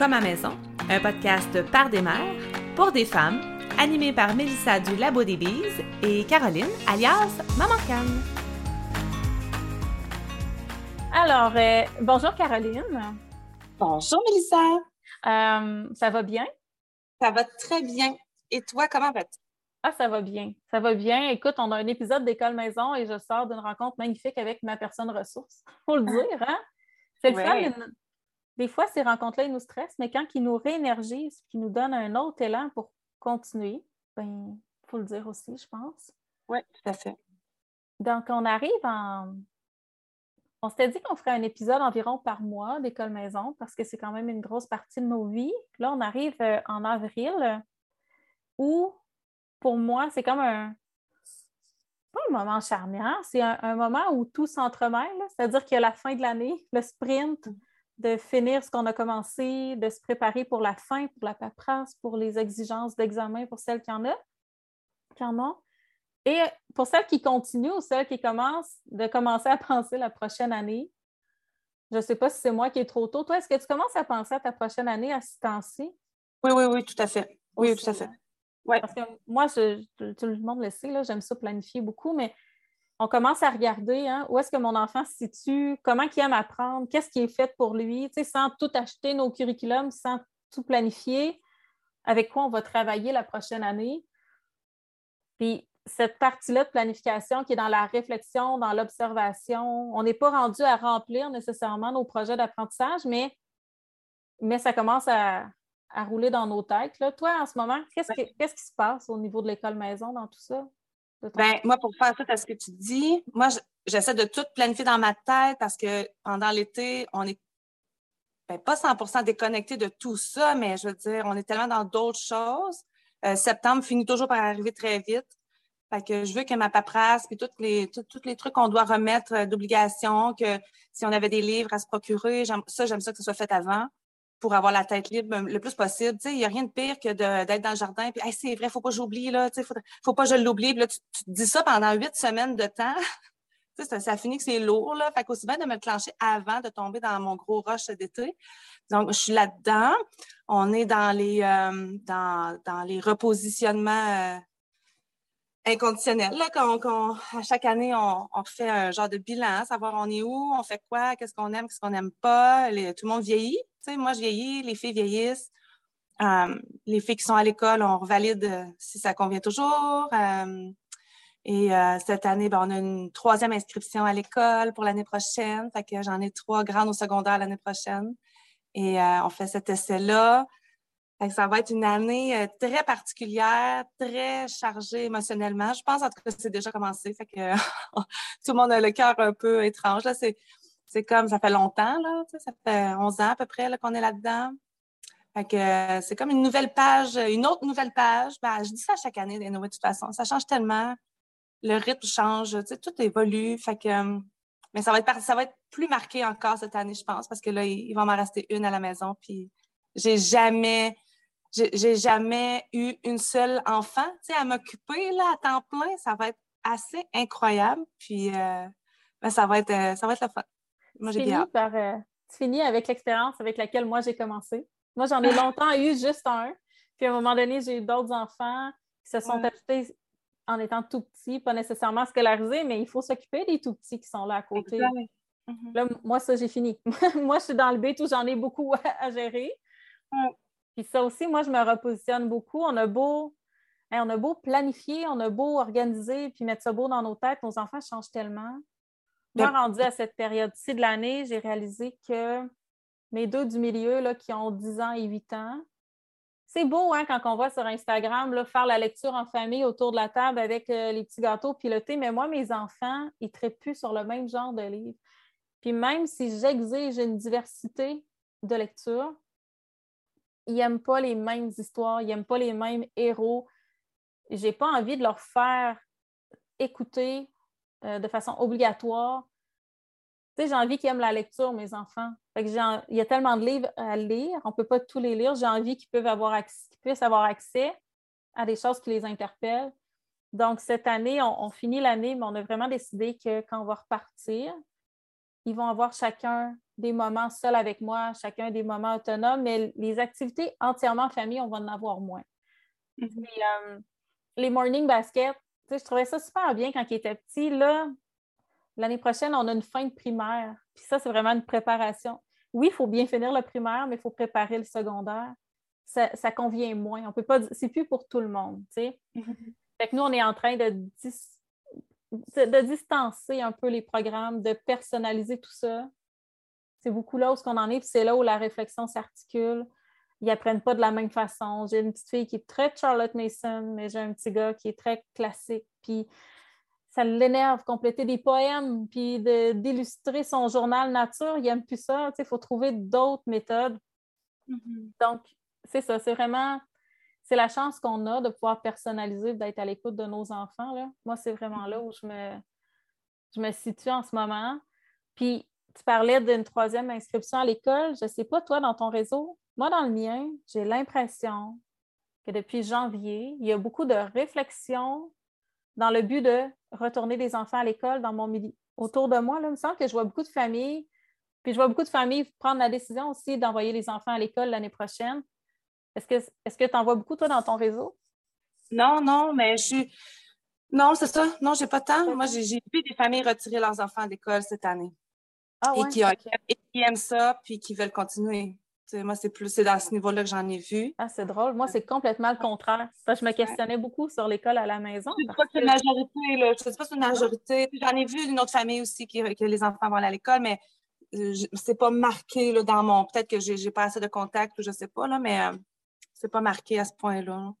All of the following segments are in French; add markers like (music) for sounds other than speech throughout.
Comme à maison, un podcast par des mères, pour des femmes, animé par Mélissa du Labo des Bises et Caroline, alias Maman Canne. Alors, euh, bonjour Caroline. Bonjour Mélissa. Euh, ça va bien? Ça va très bien. Et toi, comment vas-tu? Ah, ça va bien. Ça va bien. Écoute, on a un épisode d'école maison et je sors d'une rencontre magnifique avec ma personne ressource. (laughs) Faut le dire, hein? C'est le fun. Des fois, ces rencontres-là, ils nous stressent, mais quand ils nous réénergisent, qu'ils nous donnent un autre élan pour continuer, ben, faut le dire aussi, je pense. Oui, tout à fait. Donc, on arrive en. On s'était dit qu'on ferait un épisode environ par mois d'école maison parce que c'est quand même une grosse partie de nos vies. Là, on arrive euh, en avril où pour moi, c'est comme un, pas un moment charnière, c'est un, moment où tout s'entremêle, c'est-à-dire qu'il y a la fin de l'année, le sprint, de finir ce qu'on a commencé, de se préparer pour la fin, pour la paperasse, pour les exigences d'examen pour celles qui en ont, qui en ont. Et pour celles qui continuent ou celles qui commencent, de commencer à (laughs) penser la prochaine année. Je ne sais pas si c'est moi qui est trop tôt. Toi, est-ce que tu commences à penser à ta prochaine année à ce temps-ci? Oui, oui, oui, tout à fait. Oui, tout à fait. Parce que moi, tout le monde le sait, j'aime ça planifier beaucoup, mais on commence à regarder hein, où est-ce que mon enfant se situe, comment il aime apprendre, qu'est-ce qui est fait pour lui, sans tout acheter nos curriculums, sans tout planifier, avec quoi on va travailler la prochaine année. Puis cette partie-là de planification qui est dans la réflexion, dans l'observation, on n'est pas rendu à remplir nécessairement nos projets d'apprentissage, mais, mais ça commence à, à rouler dans nos têtes. Là. Toi, en ce moment, qu'est-ce, qui se passe au niveau de l'école maison dans tout ça? Ben, moi, pour faire tout à ce que tu dis, moi, j'essaie de tout planifier dans ma tête parce que pendant l'été, on est ben, pas 100% déconnecté de tout ça, mais je veux dire, on est tellement dans d'autres choses. Euh, septembre finit toujours par arriver très vite. Fait que je veux que ma paperasse, puis tous les, les trucs qu'on doit remettre d'obligation, que si on avait des livres à se procurer, ça, j'aime ça que ce soit fait avant pour avoir la tête libre le plus possible. Il n'y a rien de pire que d'être dans le jardin puis c'est vrai, faut pas j'oublie, là, faut, faut pas que je l'oublie. Tu, dis ça pendant huit semaines de temps. (laughs) ça, ça finit que c'est lourd. Là. Fait qu'aussi bien de me clencher avant de tomber dans mon gros rush d'été. Donc, je suis là-dedans. On est dans les, euh, dans, dans, les repositionnements euh, inconditionnels. Là, quand, à chaque année, on, on, fait un genre de bilan, savoir on est où, on fait quoi, qu'est-ce qu'on aime, qu'est-ce qu'on n'aime pas. tout le monde vieillit moi, je vieillis, les filles vieillissent. Euh, les filles qui sont à l'école, on revalide euh, si ça convient toujours. Euh, et cette année, ben, on a une troisième inscription à l'école pour l'année prochaine. J'en ai trois grandes au secondaire l'année prochaine. Et on fait cet essai-là. ça va être une année très particulière, très chargée émotionnellement. Je pense en tout cas que c'est déjà commencé. (laughs) Tout le monde a le cœur un peu étrange. Là, c'est comme, ça fait longtemps, là, ça fait 11 ans à peu près qu'on est là-dedans. Fait que euh, c'est comme une nouvelle page, une autre nouvelle page. Ben, je dis ça chaque année, de toute façon. Ça change tellement. Le rythme change, tout évolue. Fait que, euh, mais ça va, être, ça va être plus marqué encore cette année, je pense, parce que là, il, va m'en rester une à la maison. Puis j'ai jamais, j'ai jamais eu une seule enfant, à m'occuper, là, à temps plein. Ça va être assez incroyable. Puis, euh, ben, ça va être, ça va être le fun. Moi, j'ai par, euh, tu finis avec l'expérience avec laquelle moi j'ai commencé. Moi, j'en ai (laughs) longtemps eu juste un. Puis à un moment donné, j'ai eu d'autres enfants qui se sont ajoutés en étant tout petits, pas nécessairement scolarisés, mais il faut s'occuper des tout petits qui sont là à côté. Là, moi, ça, j'ai fini. (laughs) moi, je suis dans le B, tout, j'en ai beaucoup (laughs) à, gérer. Puis ça aussi, moi, je me repositionne beaucoup. On a beau, on a beau planifier, on a beau organiser, puis mettre ça beau dans nos têtes, nos enfants changent tellement. Moi, rendu à cette période-ci de l'année, j'ai réalisé que mes deux du milieu là, qui ont 10 ans et 8 ans, c'est beau hein, quand on voit sur Instagram là, faire la lecture en famille autour de la table avec euh, les petits gâteaux pilotés, mais moi, mes enfants, ils ne traitent plus sur le même genre de livre. Puis même si j'exige une diversité de lecture, ils n'aiment pas les mêmes histoires, ils n'aiment pas les mêmes héros. Je n'ai pas envie de leur faire écouter euh, de façon obligatoire. Tu sais, j'ai envie qu'ils aiment la lecture, mes enfants. il y a tellement de livres à lire, on ne peut pas tous les lire. J'ai envie qu'ils puissent avoir accès à des choses qui les interpellent. Donc, cette année, on, finit l'année, mais on a vraiment décidé que quand on va repartir, ils vont avoir chacun des moments seuls avec moi, chacun des moments autonomes, mais les activités entièrement en famille, on va en avoir moins. Mm-hmm. Euh, les morning baskets, je trouvais ça super bien quand il était petit. Là, l'année prochaine, on a une fin de primaire. Puis ça, c'est vraiment une préparation. Oui, il faut bien finir le primaire, mais il faut préparer le secondaire. Ça, convient moins. On peut pas. C'est plus pour tout le monde. Mm-hmm. (laughs) Fait que nous, on est en train de, de distancer un peu les programmes, de personnaliser tout ça. C'est beaucoup là où on en est, puis c'est là où la réflexion s'articule. Ils n'apprennent pas de la même façon. J'ai une petite fille qui est très Charlotte Mason, mais j'ai un petit gars qui est très classique. Puis ça l'énerve, compléter des poèmes, puis d'illustrer son journal nature. Il n'aime plus ça. Il faut trouver d'autres méthodes. Mm-hmm. Donc, c'est ça. C'est vraiment c'est la chance qu'on a de pouvoir personnaliser, d'être à l'écoute de nos enfants. Là. Moi, c'est vraiment là où je me, je me situe en ce moment. Puis, tu parlais d'une troisième inscription à l'école. Je ne sais pas, toi, dans ton réseau. Moi, dans le mien, j'ai l'impression que depuis janvier, il y a beaucoup de réflexions dans le but de retourner des enfants à l'école dans mon milieu. Autour de moi, là, il me semble que je vois beaucoup de familles, puis je vois beaucoup de familles prendre la décision aussi d'envoyer les enfants à l'école l'année prochaine. Est-ce que tu en vois beaucoup, toi, dans ton réseau? Non, non, mais je suis. Non, c'est ça. Non, j'ai pas de temps. Moi, j'ai vu des familles retirer leurs enfants d'école cette année. Ah, et, qui, aiment ça, puis qui veulent continuer. Moi, c'est plus c'est dans ce niveau-là que j'en ai vu. Ah, c'est drôle. Moi, c'est complètement le contraire. je me questionnais beaucoup sur l'école à la maison. Je ne sais pas si c'est une majorité, là. Je sais pas c'est une majorité. J'en ai vu une autre famille aussi qui, que les enfants vont aller à l'école, mais euh, c'est pas marqué là, dans mon. Peut-être que j'ai pas assez de contact ou je sais pas, là, mais euh, c'est pas marqué à ce point-là.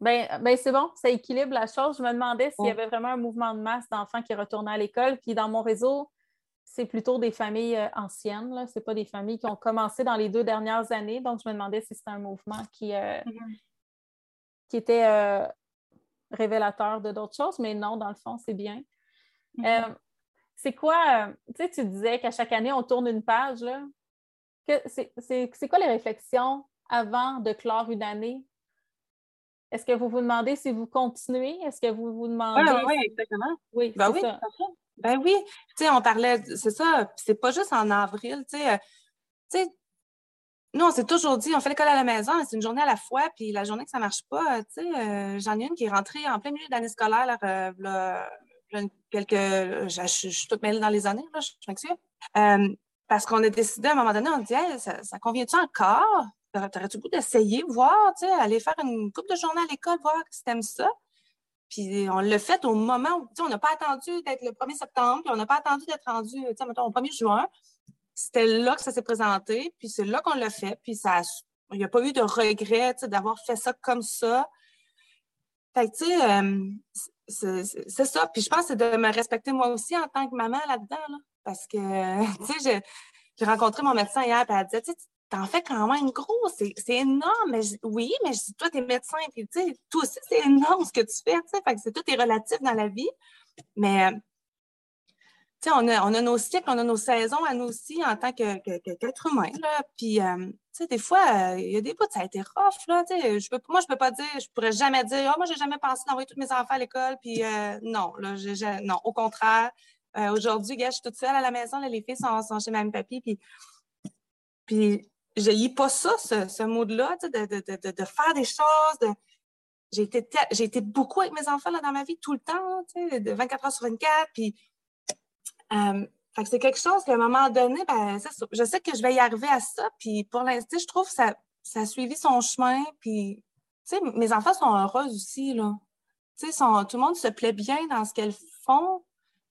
Ben, ben c'est bon, ça équilibre la chose. Je me demandais s'il y avait vraiment un mouvement de masse d'enfants qui retournaient à l'école. Puis dans mon réseau, c'est plutôt des familles euh, anciennes. Ce n'est pas des familles qui ont commencé dans les deux dernières années. Donc, je me demandais si c'était un mouvement qui, euh, mm-hmm. qui était euh, révélateur de d'autres choses. Mais non, dans le fond, c'est bien. Mm-hmm. c'est quoi, tu sais, tu disais qu'à chaque année, on tourne une page. C'est quoi les réflexions avant de clore une année? Est-ce que vous vous demandez si vous continuez? Est-ce que vous vous demandez. Oui, oui, exactement. Oui, ben oui, ça. Ben oui, tu sais, on parlait, c'est ça, c'est pas juste en avril, tu sais. Euh, nous, on s'est toujours dit, on fait l'école à la maison, mais c'est une journée à la fois, puis la journée que ça marche pas, tu sais, euh, j'en ai une qui est rentrée en plein milieu de l'année scolaire, euh, quelques, je, suis toute mêlée dans les années, là, je m'excuse. parce qu'on a décidé à un moment donné, on dit, ça, ça convient-tu encore? T'aurais-tu goût d'essayer, voir, tu sais, aller faire une coupe de journée à l'école, voir si t'aimes ça? Puis on l'a fait au moment où, tu sais, on n'a pas attendu d'être le 1er septembre, puis on n'a pas attendu d'être rendu, tu sais, mettons, au 1er juin. C'était là que ça s'est présenté, puis c'est là qu'on l'a fait, puis ça, il n'y a pas eu de regret, tu sais, d'avoir fait ça comme ça. Fait que, tu sais, euh, c'est ça. Puis je pense que c'est de me respecter moi aussi en tant que maman là-dedans, là, parce que, (laughs) tu sais, j'ai rencontré mon médecin hier, puis elle disait, tu sais, t'en fais quand même gros, c'est énorme. Mais oui, mais je dis, toi, t'es médecin, puis tu sais, toi aussi, c'est énorme ce que tu fais, tu sais, fait que c'est tout est relatif dans la vie. Mais, tu sais, on a, on a nos cycles, on a nos saisons à nous aussi en tant qu'être que, humain, là. Puis, euh, tu sais, des fois, il y a des bouts, ça a été rough, là, tu sais. Je peux, moi, je peux pas dire, je pourrais jamais dire, oh, moi, j'ai jamais pensé d'envoyer tous mes enfants à l'école, puis euh, non, là, non, au contraire. Euh, aujourd'hui, gars, je suis toute seule à la maison, là, les filles sont, sont chez mamie papy, puis je lis pas ça, ce, ce mode-là, de, de, de, de, faire des choses. J'ai été, j'ai été beaucoup avec mes enfants là, dans ma vie tout le temps, de 24 heures sur 24. Puis, euh, c'est quelque chose qu'à un moment donné, ben, je sais que je vais y arriver à ça. Puis pour l'instant, je trouve que ça, ça a suivi son chemin. Puis, mes enfants sont heureux aussi. Là. Sont, tout le monde se plaît bien dans ce qu'elles font.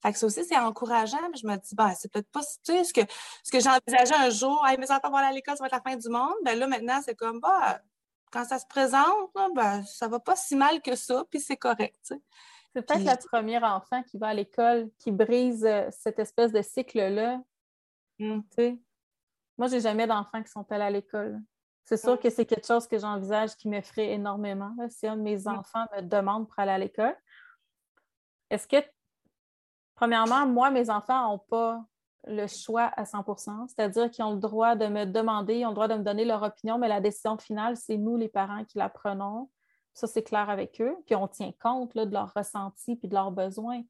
Fait que ça aussi, c'est encourageant, mais je me dis, ben, c'est peut-être pas, tu sais, ce que, ce que j'ai envisagé un jour, mes enfants vont aller à l'école, ça va être la fin du monde. Ben là, maintenant, c'est comme, bah, quand ça se présente, là, ben, ça va pas si mal que ça, puis c'est correct, tu sais. C'est peut-être la première enfant qui va à l'école, qui brise euh, cette espèce de cycle-là. Mmh. Tu sais. Moi, j'ai jamais d'enfants qui sont allés à l'école. C'est sûr que c'est quelque chose que j'envisage qui m'effraie énormément. Si un de mes enfants me demande pour aller à l'école, est-ce que Premièrement, moi, mes enfants n'ont pas le choix à 100% c'est-à-dire qu'ils ont le droit de me demander, ils ont le droit de me donner leur opinion, mais la décision finale, c'est nous, les parents, qui la prenons. Ça, c'est clair avec eux. Puis on tient compte de leurs ressentis puis de leurs besoins.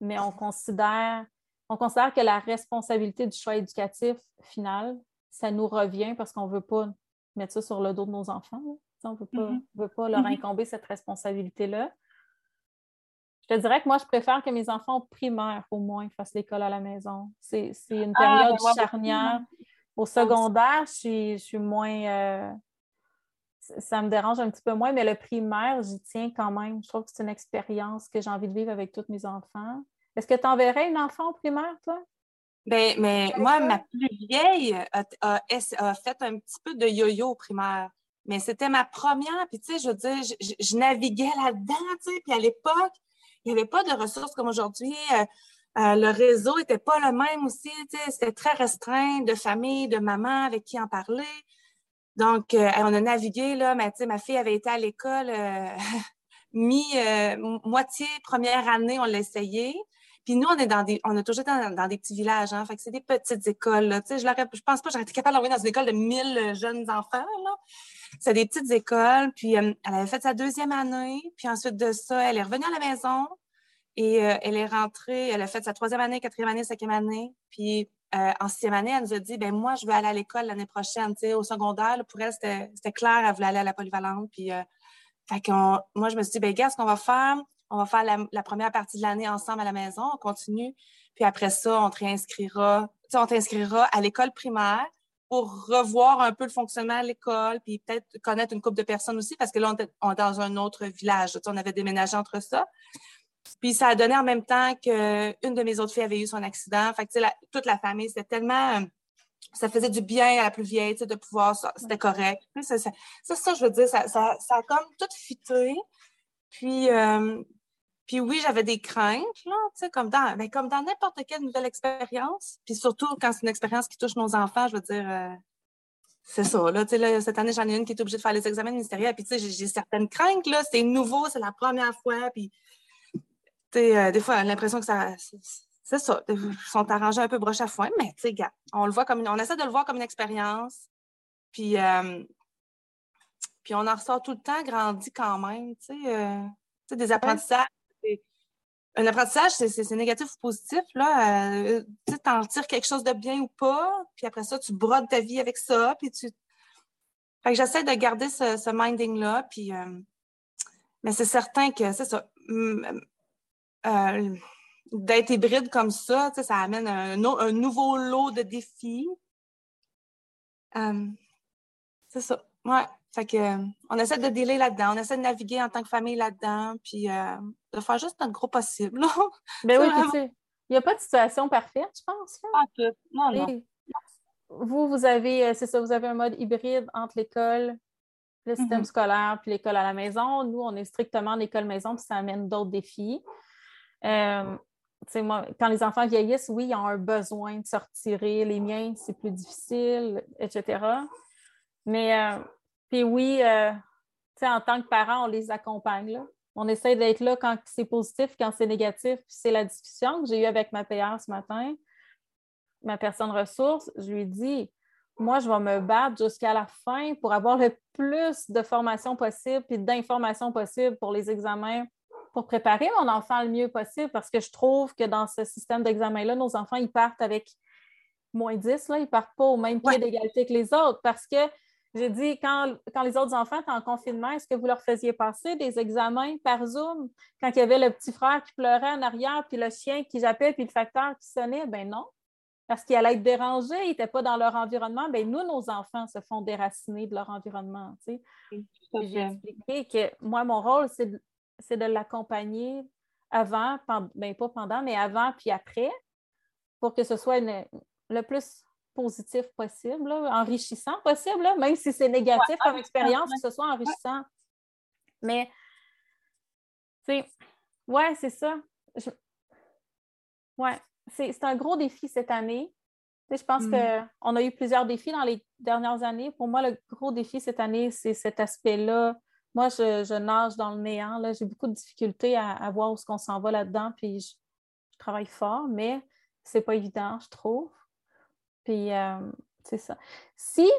Mais on considère on considère que la responsabilité du choix éducatif final, ça nous revient parce qu'on ne veut pas mettre ça sur le dos de nos enfants. On ne mm-hmm. veut pas, leur mm-hmm. incomber cette responsabilité-là. Je te dirais que moi, je préfère que mes enfants primaires, au moins, fassent l'école à la maison. C'est une ah, période ben, charnière. Au secondaire, je suis, moins. Euh, ça me dérange un petit peu moins, mais le primaire, j'y tiens quand même. Je trouve que c'est une expérience que j'ai envie de vivre avec tous mes enfants. Est-ce que tu enverrais une enfant au primaire, toi? Bien, mais moi, ma plus vieille a, fait un petit peu de yo-yo au primaire. Mais c'était ma première, puis tu sais, je veux dire, je, naviguais là-dedans, tu sais, puis à l'époque, il n'y avait pas de ressources comme aujourd'hui. Euh, euh, le réseau n'était pas le même aussi, c'était très restreint de famille, de maman avec qui en parler. Donc, euh, on a navigué, là, mais ma fille avait été à l'école (laughs) mi-moitié première année, on l'a essayé. Puis nous, on est dans des, on a toujours été dans, des petits villages, hein. Fait que c'est des petites écoles, là. Tu sais, je, je pense pas j'aurais été capable d'envoyer dans une école de 1000 euh, jeunes enfants, là. C'est des petites écoles. Puis euh, elle avait fait sa deuxième année. Puis ensuite de ça, elle est revenue à la maison et euh, elle est rentrée. Elle a fait sa troisième année, quatrième année, cinquième année. Puis en sixième année, elle nous a dit, ben moi, je veux aller à l'école l'année prochaine. Tu sais, au secondaire, pour elle, c'était clair, elle voulait aller à la polyvalente. Puis fait que moi, je me suis dit, ben gars, ce qu'on va faire, on va faire la, première partie de l'année ensemble à la maison, on continue. Puis après ça, on te on t'inscrira à l'école primaire pour revoir un peu le fonctionnement à l'école, puis peut-être connaître une couple de personnes aussi, parce que là, on est dans un autre village. On avait déménagé entre ça. Puis ça a donné en même temps qu'une de mes autres filles avait eu son accident. Fait que, toute la famille, c'était tellement. Ça faisait du bien à la plus vieille, de pouvoir. C'était correct. Ça, ça, je veux dire, ça, ça, a comme tout fité. Puis, euh, puis oui, j'avais des craintes, là, comme dans, ben, comme dans n'importe quelle nouvelle expérience. Puis surtout quand c'est une expérience qui touche nos enfants, je veux dire, euh, c'est ça. Là, là, cette année, j'en ai une qui est obligée de faire les examens ministériels. Puis j'ai certaines craintes, là, c'est nouveau, c'est la première fois. Puis euh, des fois, l'impression que ça. C'est ça. Ils sont arrangés un peu broche à foin, mais tu sais, on le voit comme on essaie de le voir comme une expérience. Puis, euh, puis on en ressort tout le temps grandi quand même, tu sais, des apprentissages un apprentissage, c'est négatif ou positif. Là, euh, tu en tires quelque chose de bien ou pas, puis après ça, tu brodes ta vie avec ça, puis tu. Fait que j'essaie de garder ce, minding-là, puis. Euh, mais c'est certain que c'est ça. Euh, d'être hybride comme ça, ça amène un, un, nouveau lot de défis. c'est ça. Ouais. Fait que, euh, on essaie de dealer là-dedans, on essaie de naviguer en tant que famille là-dedans, puis euh, de faire juste notre gros possible. (laughs) ben oui, il n'y a pas de situation parfaite, je pense. Pas tout. Non, non. Vous, vous avez, euh, c'est ça, vous avez un mode hybride entre l'école, le système mm-hmm. scolaire, puis l'école à la maison. Nous, on est strictement l'école maison, puis ça amène d'autres défis. moi, quand les enfants vieillissent, oui, ils ont un besoin de sortir. Les miens, c'est plus difficile, etc. Mais puis oui, euh, en tant que parent, on les accompagne. On essaie d'être là quand c'est positif, quand c'est négatif. Puis c'est la discussion que j'ai eue avec ma PR ce matin, ma personne ressource. Je lui ai dit, moi, je vais me battre jusqu'à la fin pour avoir le plus de formation possible et d'informations possibles pour les examens, pour préparer mon enfant le mieux possible, parce que je trouve que dans ce système d'examen-là, nos enfants, ils partent avec moins 10, là, ils ne partent pas au même pied d'égalité que les autres, parce que j'ai dit, quand, les autres enfants étaient en confinement, est-ce que vous leur faisiez passer des examens par Zoom? Quand il y avait le petit frère qui pleurait en arrière, puis le chien qui jappait, puis le facteur qui sonnait? Ben non, parce qu'il allait être dérangé, il n'était pas dans leur environnement. Ben nous, nos enfants se font déraciner de leur environnement. J'ai expliqué que moi, mon rôle, c'est de, l'accompagner avant, ben pas pendant, mais avant puis après, pour que ce soit le plus positif possible, enrichissant possible, même si c'est négatif comme expérience, que ce soit enrichissant. Mais, tu sais, ouais, c'est ça. Ouais, c'est un gros défi cette année. je pense mm. qu'on a eu plusieurs défis dans les dernières années. Pour moi, le gros défi cette année, c'est cet aspect-là. Moi, je, nage dans le néant. J'ai beaucoup de difficultés à, voir où ce qu'on s'en va là-dedans. Puis je, je, travaille fort, mais c'est pas évident, je trouve. Puis, euh, c'est ça. Si,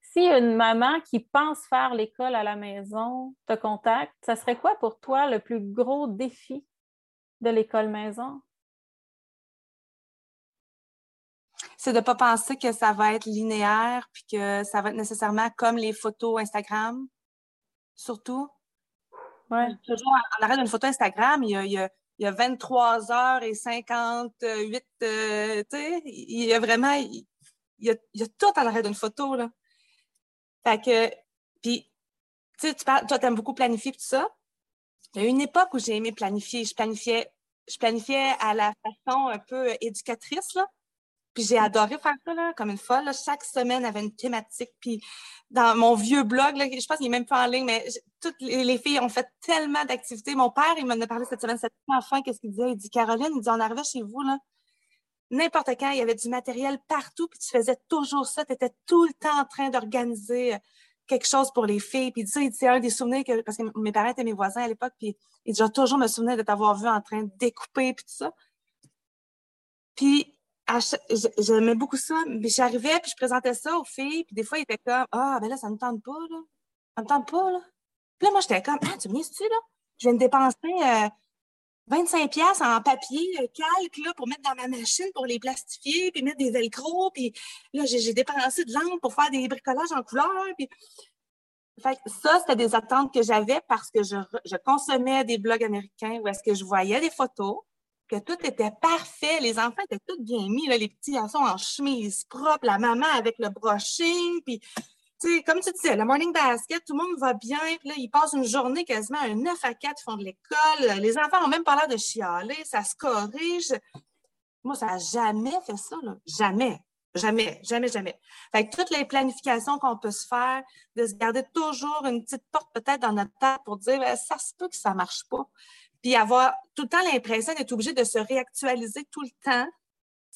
si une maman qui pense faire l'école à la maison te contacte, ça serait quoi pour toi le plus gros défi de l'école maison? c'est de ne pas penser que ça va être linéaire puis que ça va être nécessairement comme les photos Instagram, surtout. Ouais. Toujours en arrêt d'une photo Instagram, il y a, il y a, il y a 23 heures et 58, euh, tu sais, il y a vraiment, il y a, il y a tout en arrêt d'une photo, là. Fait que, puis, tu sais, toi, t'aimes beaucoup planifier tout ça. Il y a une époque où j'ai aimé planifier. Je planifiais, je planifiais à la façon un peu éducatrice, là. Puis j'ai adoré faire ça, là, comme une folle. Chaque semaine, avait une thématique. Puis dans mon vieux blog, là, je pense qu'il n'est même pas en ligne, mais toutes les, filles ont fait tellement d'activités. Mon père, il m'en a parlé cette semaine. Cette enfin, qu'est-ce qu'il disait? Il dit, Caroline, il dit, on arrivait chez vous, là. N'importe quand, il y avait du matériel partout, puis tu faisais toujours ça. Tu étais tout le temps en train d'organiser euh, quelque chose pour les filles. Puis ça, c'est un des souvenirs que, parce que mes parents étaient mes voisins à l'époque, puis il dit, toujours me souvenir de t'avoir vu en train de découper, puis tout ça. Puis j'aimais beaucoup ça. Mais j'arrivais, puis je présentais ça aux filles, puis des fois, ils étaient comme Ah, ben là, ça ne me tente pas, là. Ça me tente pas, là. Puis là, moi, j'étais comme Ah, tu me dis-tu, là? Je viens de dépenser 25 pièces en papier euh, calque, là, pour mettre dans ma machine, pour les plastifier, puis mettre des velcro, puis là, j'ai dépensé de l'encre pour faire des bricolages en couleur, puis... Fait que ça, c'était des attentes que j'avais parce que je, je consommais des blogs américains où est-ce que je voyais des photos, que tout était parfait. Les enfants étaient tous bien mis, là, les petits garçons en chemise propre, la maman avec le brushing, puis comme tu disais, le morning basket, tout le monde va bien, puis là, ils passent une journée quasiment un 9 à 4, ils font de l'école. Les enfants ont même pas l'air de chialer, ça se corrige. Moi, ça n'a jamais fait ça, là. Jamais. Jamais, jamais, jamais. Fait que toutes les planifications qu'on peut se faire, de se garder toujours une petite porte peut-être dans notre tête pour dire, ben, ça se peut que ça marche pas puis avoir tout le temps l'impression d'être obligé de se réactualiser tout le temps,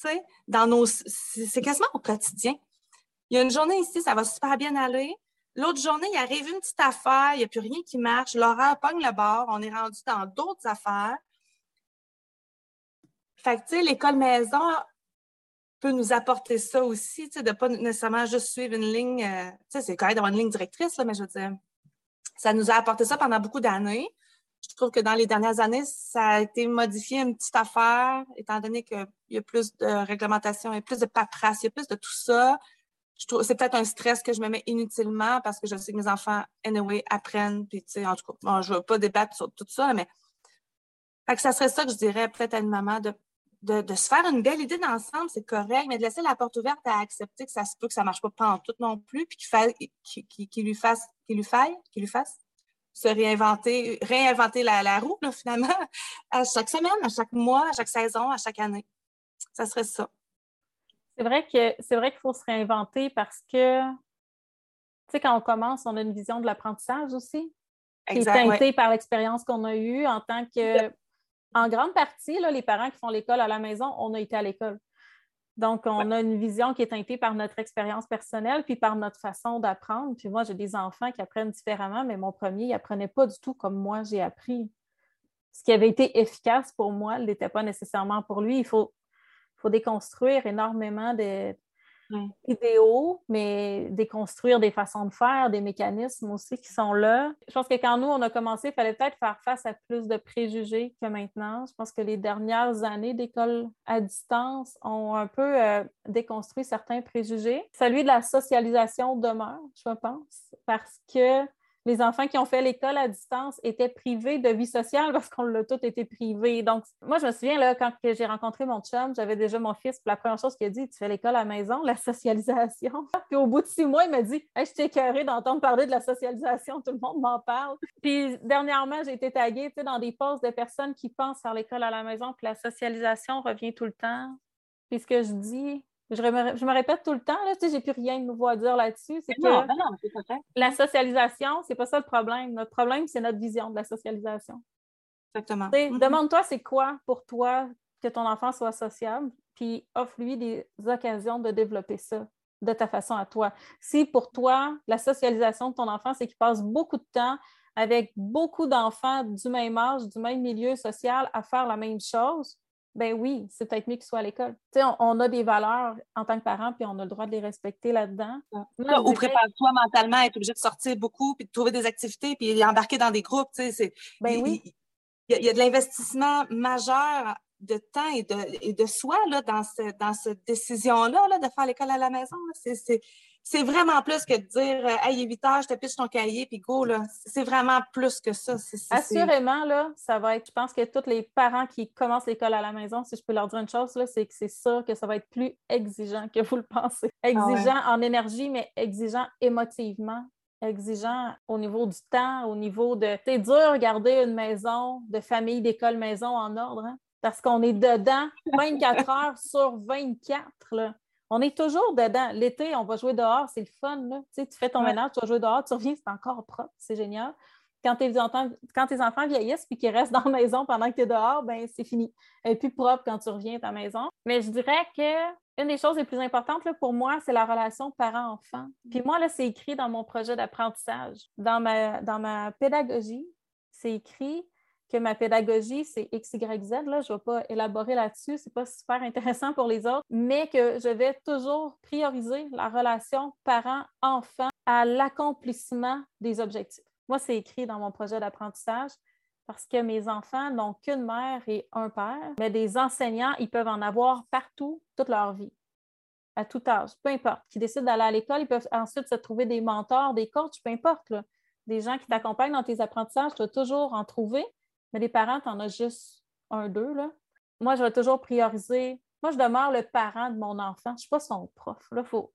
tu sais, dans nos... C'est quasiment au quotidien. Il y a une journée ici, ça va super bien aller. L'autre journée, il arrive une petite affaire, il n'y a plus rien qui marche. Laura pogne le bord, on est rendu dans d'autres affaires. Fait que, l'école maison peut nous apporter ça aussi, tu sais, de ne pas nécessairement juste suivre une ligne. Euh, tu sais, c'est correct d'avoir une ligne directrice, là, mais je veux dire, ça nous a apporté ça pendant beaucoup d'années. Je trouve que dans les dernières années, ça a été modifié une petite affaire, étant donné qu'il y a plus de réglementation, il y a plus de paperasse, il y a plus de tout ça. Je trouve c'est peut-être un stress que je me mets inutilement parce que je sais que mes enfants, anyway, apprennent. Puis, tu sais, en tout cas, je ne veux pas débattre sur tout ça, mais fait que ça serait ça que je dirais peut-être à une maman de, de, se faire une belle idée d'ensemble, c'est correct, mais de laisser la porte ouverte à accepter que ça se peut que ça ne marche pas en tout non plus, puis qu'il lui fasse, qu'il lui faille, qu'il lui fasse se réinventer, réinventer la, roue, finalement, à chaque semaine, à chaque mois, à chaque saison, à chaque année. Ça serait ça. C'est vrai que c'est vrai qu'il faut se réinventer parce que, tu sais, quand on commence, on a une vision de l'apprentissage aussi, qui est teintée par l'expérience qu'on a eue en tant que, en grande partie, là, les parents qui font l'école à la maison, on a été à l'école. Donc, on a une vision qui est teintée par notre expérience personnelle, puis par notre façon d'apprendre. Puis moi, j'ai des enfants qui apprennent différemment, mais mon premier, il n'apprenait pas du tout comme moi j'ai appris. Ce qui avait été efficace pour moi ne l'était pas nécessairement pour lui. Il faut, faut déconstruire énormément de, idéaux, mais déconstruire des façons de faire, des mécanismes aussi qui sont là. Je pense que quand nous, on a commencé, il fallait peut-être faire face à plus de préjugés que maintenant. Je pense que les dernières années d'école à distance ont un peu euh, déconstruit certains préjugés. Celui de la socialisation demeure, je pense, parce que les enfants qui ont fait l'école à distance étaient privés de vie sociale parce qu'on l'a tout été privé. Donc, moi, je me souviens, là, quand j'ai rencontré mon chum, j'avais déjà mon fils, puis la première chose qu'il a dit, tu fais l'école à la maison, la socialisation. (laughs) puis au bout de six mois, il m'a dit, je t'ai écœuré d'entendre parler de la socialisation, tout le monde m'en parle. Puis dernièrement, j'ai été taguée dans des postes de personnes qui pensent faire l'école à la maison, puis la socialisation revient tout le temps. Puis ce que je dis, je me, répète tout le temps, là, tu sais, j'ai plus rien de nouveau à dire là-dessus. C'est que la socialisation, c'est pas ça le problème. Notre problème, c'est notre vision de la socialisation. Exactement. Mm-hmm. Demande-toi, c'est quoi pour toi que ton enfant soit sociable, puis offre-lui des occasions de développer ça de ta façon à toi. Si pour toi, la socialisation de ton enfant, c'est qu'il passe beaucoup de temps avec beaucoup d'enfants du même âge, du même milieu social à faire la même chose, ben oui, c'est peut-être mieux qu'il soit à l'école. Tu sais, on, a des valeurs en tant que parents, puis on a le droit de les respecter là-dedans. Ou prépare-toi mentalement à être obligé de sortir beaucoup, puis de trouver des activités, puis embarquer dans des groupes. Tu sais, ben oui. Il, y a, de l'investissement majeur de temps et de, et de soi là, dans, ce, dans cette décision-là là, de faire l'école à la maison. C'est vraiment plus que de dire euh, Hey, il est 8 heures, je te piche ton cahier, puis go. C'est vraiment plus que ça. Assurément, là, ça va être, je pense que tous les parents qui commencent l'école à la maison, si je peux leur dire une chose, c'est que c'est sûr que ça va être plus exigeant que vous le pensez. Ah exigeant en énergie, mais exigeant émotivement exigeant au niveau du temps, au niveau de. C'est dur garder une maison de famille, d'école, maison en ordre, hein, parce qu'on est dedans (laughs) 24 heures sur 24. Là. On est toujours dedans. L'été, on va jouer dehors, c'est le fun. Là. Tu, sais, tu fais ton ménage, tu vas jouer dehors, tu reviens, c'est encore propre, c'est génial. Quand tes, enfants, quand tes enfants vieillissent et qu'ils restent dans la maison pendant que tu es dehors, ben c'est fini. Elle est plus propre quand tu reviens à ta maison. Mais je dirais que une des choses les plus importantes là, pour moi, c'est la relation parent-enfant. Puis moi, là, c'est écrit dans mon projet d'apprentissage. Dans ma, dans ma pédagogie, c'est écrit que ma pédagogie, c'est X, Y, Z. Là. Je ne vais pas élaborer là-dessus, ce n'est pas super intéressant pour les autres, mais que je vais toujours prioriser la relation parent-enfant à l'accomplissement des objectifs. Moi, c'est écrit dans mon projet d'apprentissage parce que mes enfants n'ont qu'une mère et un père, mais des enseignants, ils peuvent en avoir partout, toute leur vie, à tout âge, peu importe. Qui décident d'aller à l'école, ils peuvent ensuite se trouver des mentors, des coachs, peu importe. Des gens qui t'accompagnent dans tes apprentissages, tu vas toujours en trouver, mais des parents, tu en as juste un, deux. Là. Moi, je vais toujours prioriser. Moi, je demeure le parent de mon enfant. Je ne suis pas son prof. Là, faut...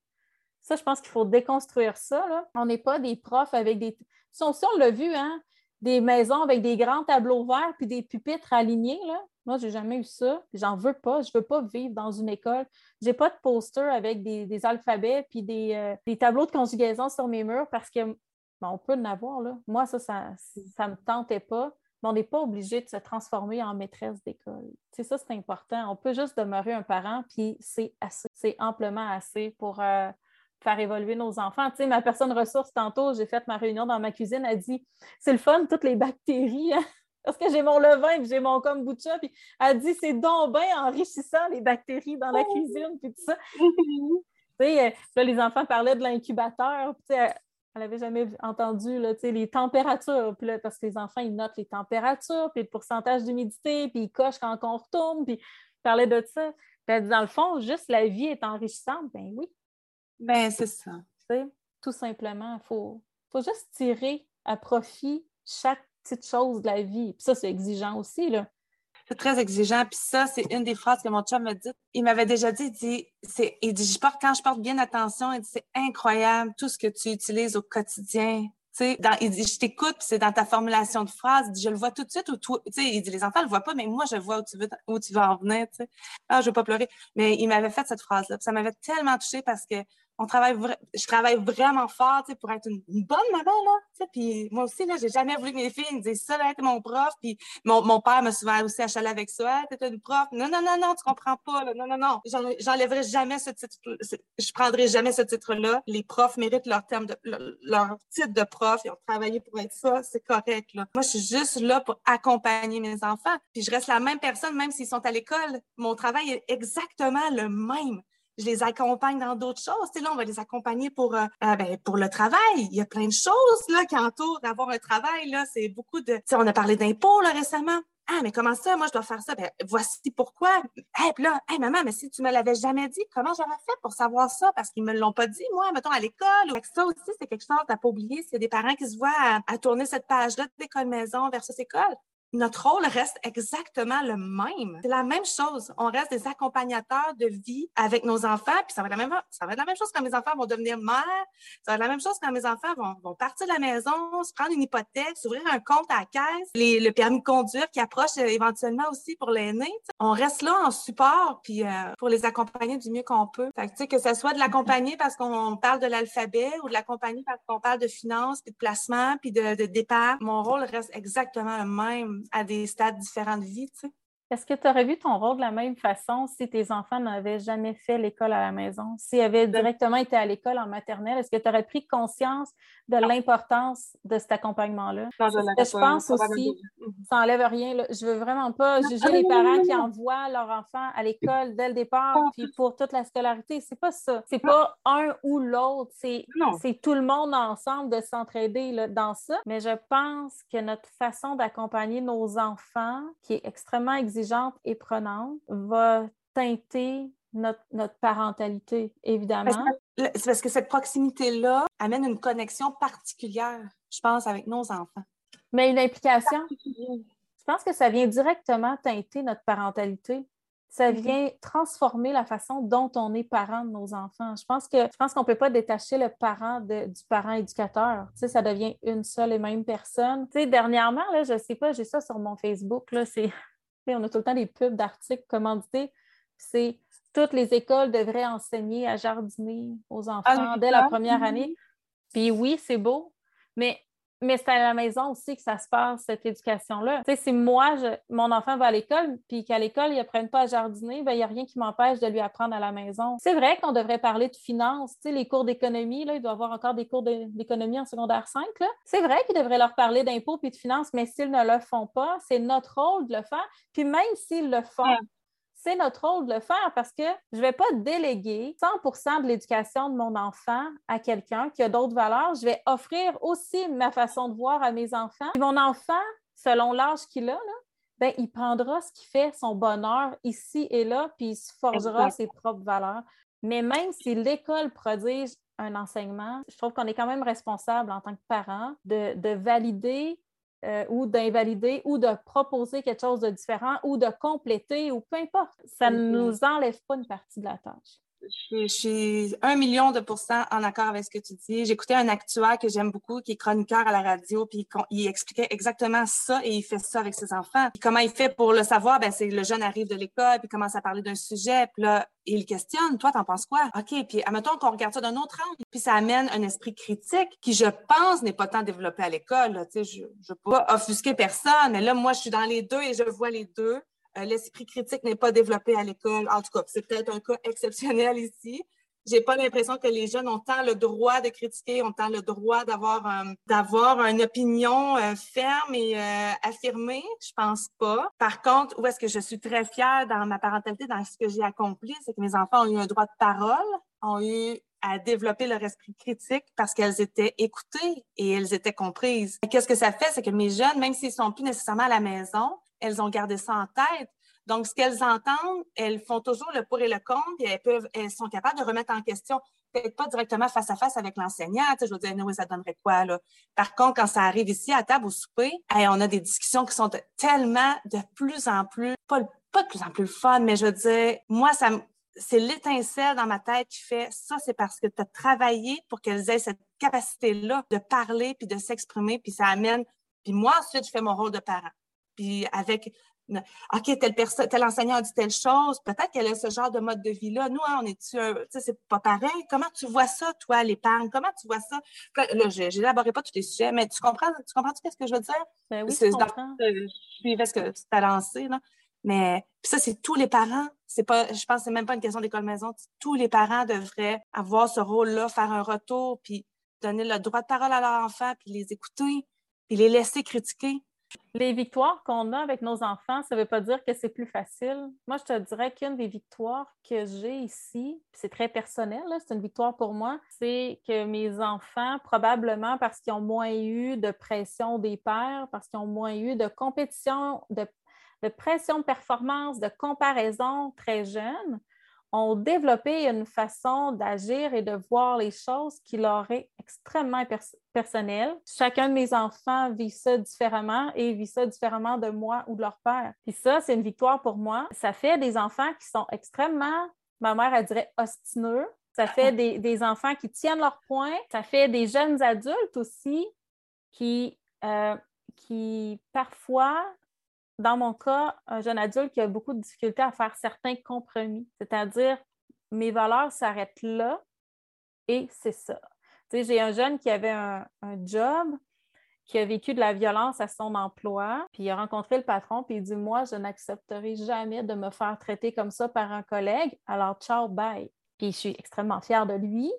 Ça, je pense qu'il faut déconstruire ça. Là. On n'est pas des profs avec des. Si on, on l'a vu, hein, des maisons avec des grands tableaux verts puis des pupitres alignés. Là. Moi, je n'ai jamais eu ça. J'en veux pas. Je ne veux pas vivre dans une école. Je n'ai pas de poster avec des, alphabets puis euh, des, tableaux de conjugaison sur mes murs parce que on peut en avoir. Là. Moi, ça, ça ne me tentait pas. Mais on n'est pas obligé de se transformer en maîtresse d'école. C'est ça, c'est important. On peut juste demeurer un parent, puis c'est assez. C'est amplement assez pour, euh, faire évoluer nos enfants. Tu sais, ma personne ressource, tantôt, j'ai fait ma réunion dans ma cuisine, elle dit c'est le fun, toutes les bactéries. Hein? (laughs) Parce que j'ai mon levain, puis j'ai mon kombucha, puis elle dit c'est donc bien enrichissant les bactéries dans la cuisine, puis tout ça. tu sais, euh, là, les enfants parlaient de l'incubateur, tu sais, elle n'avait jamais entendu là, les températures. Puis là, parce que les enfants, ils notent les températures, puis le pourcentage d'humidité, puis ils cochent quand on retourne, puis ils parlaient de ça. Puis dans le fond, juste la vie est enrichissante. Ben oui, ben, c'est ça. tout simplement, il faut, faut juste tirer à profit chaque petite chose de la vie. Puis ça, c'est exigeant aussi, là. C'est très exigeant. Puis ça, c'est une des phrases que mon chum m'a dit. Il m'avait déjà dit, il dit, il dit, je porte, quand je porte bien attention, il dit, c'est incroyable tout ce que tu utilises au quotidien. Dans, il dit, je t'écoute, c'est dans ta formulation de phrase. Il dit, je le vois tout de suite. Ou toi, il dit, les enfants ne le voient pas, mais moi, je vois où tu veux, où tu veux en venir. Ah, je ne veux pas pleurer. Mais il m'avait fait cette phrase-là. Ça m'avait tellement touchée parce que on travaille je travaille vraiment fort pour être une, bonne maman. Là, puis moi aussi, je n'ai jamais voulu que mes filles me disent ça, là, t'es mon prof. Puis mon, mon père m'a souvent aussi achalé avec ça. Tu es une prof. Non, non, non, non, tu comprends pas. Là. Non, non, non. J'enlèverai jamais ce titre. Je prendrai jamais ce titre-là. Les profs méritent leur terme de leur titre de prof. Ils ont travaillé pour être ça. C'est correct. Là. Moi, je suis juste là pour accompagner mes enfants. Puis je reste la même personne, même s'ils sont à l'école. Mon travail est exactement le même je les accompagne dans d'autres choses. Tu là, on va les accompagner pour, euh, euh, ben, pour le travail. Il y a plein de choses là, qui entourent d'avoir un travail. Là. C'est beaucoup de. On a parlé d'impôts récemment. Ah, mais comment ça? Moi, je dois faire ça. Ben, voici pourquoi. Hey, là, hey, maman, mais si tu me l'avais jamais dit, comment j'aurais fait pour savoir ça? Parce qu'ils me l'ont pas dit, moi, mettons, à l'école. Ça aussi, c'est quelque chose à pas oublier. A des parents qui se voient à, tourner cette page-là d'école maison versus école, notre rôle reste exactement le même. C'est la même chose. On reste des accompagnateurs de vie avec nos enfants, puis ça va être la même, ça va être la même chose quand mes enfants vont devenir mères. Ça va être la même chose quand mes enfants vont, vont partir de la maison, se prendre une hypothèque, s'ouvrir un compte à la caisse, les, le permis de conduire qui approche euh, éventuellement aussi pour l'aîné. On reste là en support, puis euh, pour les accompagner du mieux qu'on peut. Fait que, que ce soit de l'accompagner parce qu'on parle de l'alphabet ou de l'accompagner parce qu'on parle de finances, puis de placement, puis de, de départ, mon rôle reste exactement le même à des stades différents de vie. Tu sais. Est-ce que tu aurais vu ton rôle de la même façon si tes enfants n'avaient jamais fait l'école à la maison? S'ils avaient directement été à l'école en maternelle, est-ce que tu aurais pris conscience de l'importance de cet accompagnement-là? Je pense aussi, ça n'enlève rien. Là. Je veux vraiment pas juger les parents qui envoient leur enfant à l'école dès le départ, puis pour toute la scolarité. C'est pas ça. C'est pas un ou l'autre. C'est tout le monde ensemble de s'entraider dans ça. Mais je pense que notre façon d'accompagner nos enfants, qui est extrêmement exigeante, exigeante et prenante va teinter notre, notre parentalité, évidemment. C'est parce que cette proximité-là amène une connexion particulière, je pense, avec nos enfants. Mais une implication, je pense que ça vient directement teinter notre parentalité. Ça mm-hmm. vient transformer la façon dont on est parent de nos enfants. Je pense que je pense qu'on ne peut pas détacher le parent du parent éducateur. Tu sais, ça devient une seule et même personne. Tu sais, dernièrement, là, je ne sais pas, j'ai ça sur mon Facebook. Là, c'est... On a tout le temps des pubs d'articles commandités. C'est toutes les écoles devraient enseigner à jardiner aux enfants ah, dès la première année. Puis oui, c'est beau, mais, mais c'est à la maison aussi que ça se passe, cette éducation-là. Tu sais, si moi, mon enfant va à l'école, puis qu'à l'école, ils n'apprennent pas à jardiner, ben, il n'y a rien qui m'empêche de lui apprendre à la maison. C'est vrai qu'on devrait parler de finances, tu sais, les cours d'économie, là, il doit avoir encore des cours d'économie en secondaire 5, C'est vrai qu'ils devraient leur parler d'impôts puis de finances, mais s'ils ne le font pas, c'est notre rôle de le faire. Puis même s'ils le font, c'est notre rôle de le faire parce que je ne vais pas déléguer 100% de l'éducation de mon enfant à quelqu'un qui a d'autres valeurs. Je vais offrir aussi ma façon de voir à mes enfants. mon enfant, selon l'âge qu'il a, ben, il prendra ce qui fait son bonheur ici et là, puis il se forgera ses propres valeurs. Mais même si l'école prodige un enseignement, je trouve qu'on est quand même responsable en tant que parent de, de valider euh, ou d'invalider ou de proposer quelque chose de différent ou de compléter ou peu importe. Ça ne nous enlève pas une partie de la tâche. Je, suis un million de pourcents en accord avec ce que tu dis. J'écoutais un actuaire que j'aime beaucoup, qui est chroniqueur à la radio, puis il expliquait exactement ça et il fait ça avec ses enfants. comment il fait pour le savoir? Ben, c'est le jeune arrive de l'école, puis commence à parler d'un sujet, puis là, il questionne. Toi, t'en penses quoi? OK, puis admettons qu'on regarde ça d'un autre angle. Puis ça amène un esprit critique qui, je pense, n'est pas tant développé à l'école. Tu sais, je ne veux pas offusquer personne, mais là, moi, je suis dans les deux et je vois les deux. Euh, l'esprit critique n'est pas développé à l'école. En tout cas, c'est peut-être un cas exceptionnel ici. J'ai pas l'impression que les jeunes ont tant le droit de critiquer, ont tant le droit d'avoir euh, d'avoir une opinion euh, ferme et affirmée. Je pense pas. Par contre, où est-ce que je suis très fière dans ma parentalité, dans ce que j'ai accompli, c'est que mes enfants ont eu un droit de parole, ont eu à développer leur esprit critique parce qu'elles étaient écoutées et elles étaient comprises. Qu'est-ce que ça fait? C'est que mes jeunes, même s'ils sont plus nécessairement à la maison, elles ont gardé ça en tête. Donc, ce qu'elles entendent, elles font toujours le pour et le contre, et elles, peuvent, elles sont capables de remettre en question, peut-être pas directement face à face avec l'enseignant. Je veux dire, nous, ça donnerait quoi, là? Par contre, quand ça arrive ici à table au souper, on a des discussions qui sont tellement de plus en plus, pas, pas de plus en plus fun, mais je veux dire, moi, ça c'est l'étincelle dans ma tête qui fait ça, c'est parce que tu as travaillé pour qu'elles aient cette capacité-là de parler puis de s'exprimer, puis ça amène. Puis moi, ensuite, je fais mon rôle de parent puis avec OK, telle personne, tel enseignant a dit telle chose, peut-être qu'elle a ce genre de mode de vie-là. Nous, hein, on est-tu, tu sais, c'est pas pareil? Comment tu vois ça, toi, l'épargne? Comment tu vois ça? Là, je n'élaborerai pas tous les sujets, mais tu comprends, tu comprends ce que je veux dire? Ben oui, je comprends. je suivais ce que tu as lancé, là. Mais ça, c'est tous les parents. C'est pas, je pense que c'est même pas une question d'école maison. Tous les parents devraient avoir ce rôle-là, faire un retour, puis donner le droit de parole à leur enfant, puis les écouter, puis les laisser critiquer. Les victoires qu'on a avec nos enfants, ça ne veut pas dire que c'est plus facile. Moi, je te dirais qu'une des victoires que j'ai ici, c'est très personnel, c'est une victoire pour moi, c'est que mes enfants, probablement parce qu'ils ont moins eu de pression des pères, parce qu'ils ont moins eu de compétition, de, de pression de performance, de comparaison très jeunes, ont développé une façon d'agir et de voir les choses qui leur est extrêmement personnelle. Chacun de mes enfants vit ça différemment et vit ça différemment de moi ou de leur père. Puis ça, c'est une victoire pour moi. Ça fait des enfants qui sont extrêmement, ma mère, elle dirait, ostineux. Ça (laughs) fait des, enfants qui tiennent leur point. Ça fait des jeunes adultes aussi qui, euh, qui parfois dans mon cas, un jeune adulte qui a beaucoup de difficultés à faire certains compromis, c'est-à-dire mes valeurs s'arrêtent là et c'est ça. j'ai un jeune qui avait un, job, qui a vécu de la violence à son emploi, puis il a rencontré le patron, puis il dit Moi, je n'accepterai jamais de me faire traiter comme ça par un collègue, alors ciao, bye. Puis je suis extrêmement fière de lui.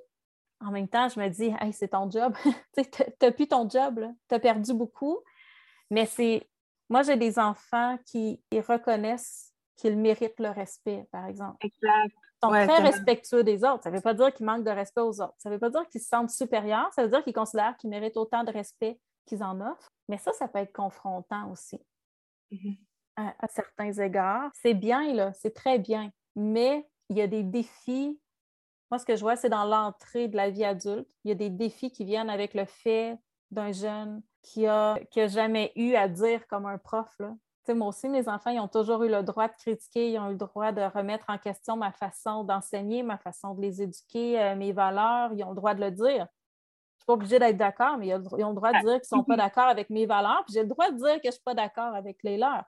En même temps, je me dis Hey, c'est ton job. (laughs) tu n'as plus ton job, tu as perdu beaucoup. Mais c'est moi, j'ai des enfants qui reconnaissent qu'ils méritent le respect, par exemple. Exact. Ils sont très respectueux des autres. Ça ne veut pas dire qu'ils manquent de respect aux autres. Ça ne veut pas dire qu'ils se sentent supérieurs. Ça veut dire qu'ils considèrent qu'ils méritent autant de respect qu'ils en offrent. Mais ça, ça peut être confrontant aussi. Mm-hmm. à, à certains égards. C'est bien, là, c'est très bien. Mais il y a des défis. Moi, ce que je vois, c'est dans l'entrée de la vie adulte. Il y a des défis qui viennent avec le fait d'un jeune qui a, qui a jamais eu à dire comme un prof. Là. Moi aussi, mes enfants, ils ont toujours eu le droit de critiquer, ils ont eu le droit de remettre en question ma façon d'enseigner, ma façon de les éduquer, euh, mes valeurs. Ils ont le droit de le dire. Je suis pas obligée d'être d'accord, mais ils ont, ils ont le droit de dire qu'ils ne sont pas d'accord avec mes valeurs. Puis j'ai le droit de dire que je ne suis pas d'accord avec les leurs.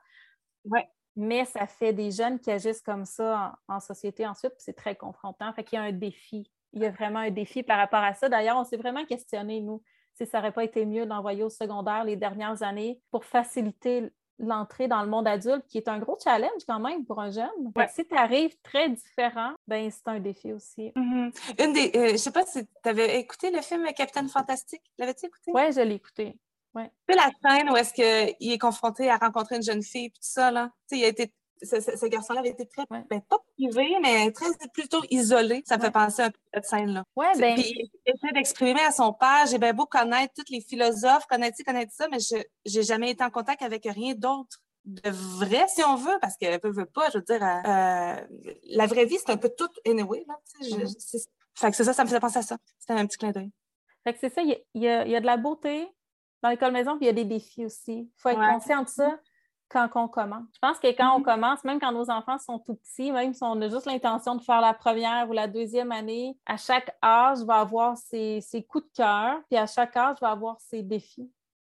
Ouais. Mais ça fait des jeunes qui agissent comme ça en, en société ensuite, puis c'est très confrontant. Fait qu'il y a un défi. Il y a vraiment un défi par rapport à ça. D'ailleurs, on s'est vraiment questionné, nous, si ça n'aurait pas été mieux d'envoyer au secondaire les dernières années pour faciliter l'entrée dans le monde adulte, qui est un gros challenge quand même pour un jeune. Ouais. Si tu arrives très différent, ben c'est un défi aussi. Mhm. Une des, euh, je sais pas si tu avais écouté le film Capitaine Fantastique. L'avais-tu écouté? Oui, je l'ai écouté. Ouais. Tu sais, la scène où est-ce qu'il est confronté à rencontrer une jeune fille, puis tout ça, là. Tu sais, il a été ce, ce- ce garçon-là avait été très, Ouais. ben, pas privé, mais très plutôt isolé. Ça me Ouais. fait penser un peu à cette scène-là. Ouais, ben, Puis il essaie d'exprimer à son père, j'ai bien beau connaître tous les philosophes, connaître ci, connaître ça, mais je j'ai jamais été en contact avec rien d'autre de vrai, si on veut, parce que veut, veut pas, je veux dire, euh, euh, la vraie vie, c'est un peu tout anyway, là, je- Mhm. c'est- Fait que c'est ça, ça me faisait penser à ça. C'était un petit clin d'œil. Fait que c'est ça, il y, y y a de la beauté dans l'école maison, puis il y a des défis aussi. Il faut être Ouais. conscient de ça quand on commence. Je pense que quand on Mhm. commence, même quand nos enfants sont tout petits, même si on a juste l'intention de faire la première ou la deuxième année, à chaque âge va avoir ses, ses coups de cœur, puis à chaque âge va avoir ses défis.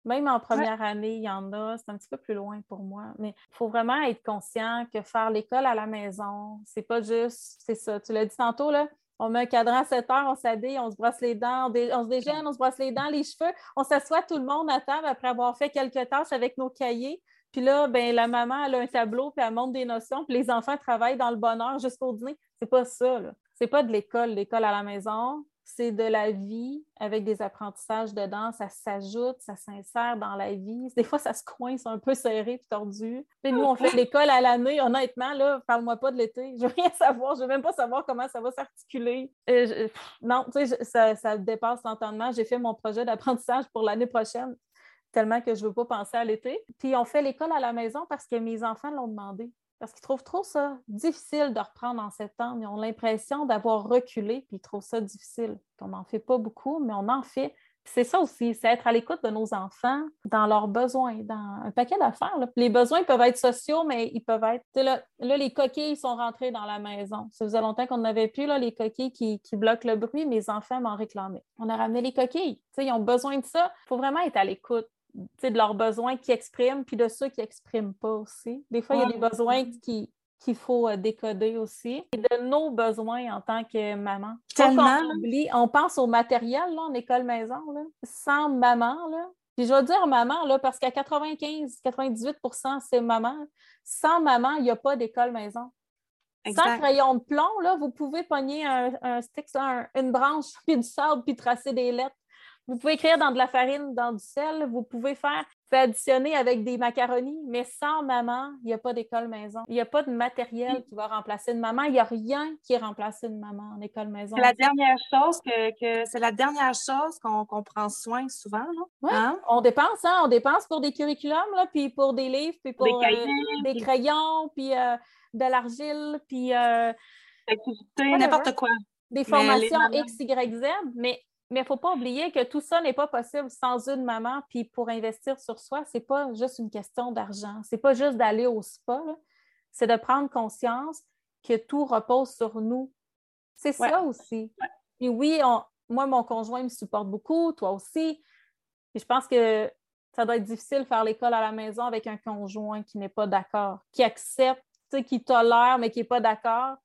Même en première année, il y en a, c'est un petit peu plus loin pour moi. Mais il faut vraiment être conscient que faire l'école à la maison, c'est pas juste, c'est ça. Tu l'as dit tantôt, là, on met un cadran à 7 heures, on s'habille, on se brosse les dents, on, dé- on se déjeune, on se brosse les dents, les cheveux, on s'assoit tout le monde à table après avoir fait quelques tâches avec nos cahiers. Puis là, ben, la maman, elle a un tableau, puis elle montre des notions, puis les enfants travaillent dans le bonheur jusqu'au dîner. C'est pas ça, là. C'est pas de l'école, l'école à la maison. C'est de la vie avec des apprentissages dedans. Ça s'ajoute, ça s'insère dans la vie. Des fois, ça se coince un peu serré puis tordu. Puis nous, on fait l'école à l'année. Honnêtement, là, parle-moi pas de l'été. Je veux rien savoir. Je veux même pas savoir comment ça va s'articuler. Euh, non, tu sais, ça, ça dépasse l'entendement. J'ai fait mon projet d'apprentissage pour l'année prochaine tellement que je veux pas penser à l'été. Puis on fait l'école à la maison parce que mes enfants l'ont demandé. Parce qu'ils trouvent trop ça difficile de reprendre en septembre. Ils ont l'impression d'avoir reculé, puis ils trouvent ça difficile. On n'en fait pas beaucoup, mais on en fait. Puis c'est ça aussi, c'est être à l'écoute de nos enfants dans leurs besoins, dans un paquet d'affaires. Puis Les besoins peuvent être sociaux, mais ils peuvent être. Là, là, les coquilles sont rentrées dans la maison. Ça faisait longtemps qu'on n'avait plus là, les coquilles qui, qui bloquent le bruit. Mes enfants m'en réclamaient. On a ramené les coquilles. Tu sais, ils ont besoin de ça. Il faut vraiment être à l'écoute de leurs besoins qu'ils expriment, puis de ceux qui n'expriment pas aussi. Des fois, il y a des besoins qui- qu'il faut euh, décoder aussi. Et de nos besoins en tant que maman. Tellement, là. oublie- on pense au matériel là, en école maison. Là. Sans maman, là. Puis je vais dire maman, là, parce qu'à 95-98% c'est maman. Sans maman, il n'y a pas d'école maison. Sans crayon de plomb, là, vous pouvez pogner un, un stick, un- une branche, (laughs) puis du sable, puis tracer des lettres. Vous pouvez écrire dans de la farine, dans du sel. Vous pouvez faire, pouvez additionner avec des macaronis, mais sans maman, il n'y a pas d'école maison. Il n'y a pas de matériel qui va remplacer une maman. Il n'y a rien qui remplace une maman en école maison. C'est la dernière chose que, que c'est la dernière chose qu'on prend soin souvent, là. Ouais. Hein? On dépense, hein? On dépense pour des curriculums, là, puis pour des livres, puis pour Des euh, des crayons, puis euh, de l'argile, puis euh, n'importe quoi. des formations X, Y, Z, mais il ne faut pas oublier que tout ça n'est pas possible sans une maman. Puis pour investir sur soi, c'est pas juste une question d'argent. C'est pas juste d'aller au spa. C'est de prendre conscience que tout repose sur nous. C'est Ouais. ça aussi. Puis oui, on- moi, mon conjoint me supporte beaucoup, toi aussi. Puis je pense que ça doit être difficile de faire l'école à la maison avec un conjoint qui n'est pas d'accord, qui accepte, qui tolère, mais qui n'est pas d'accord.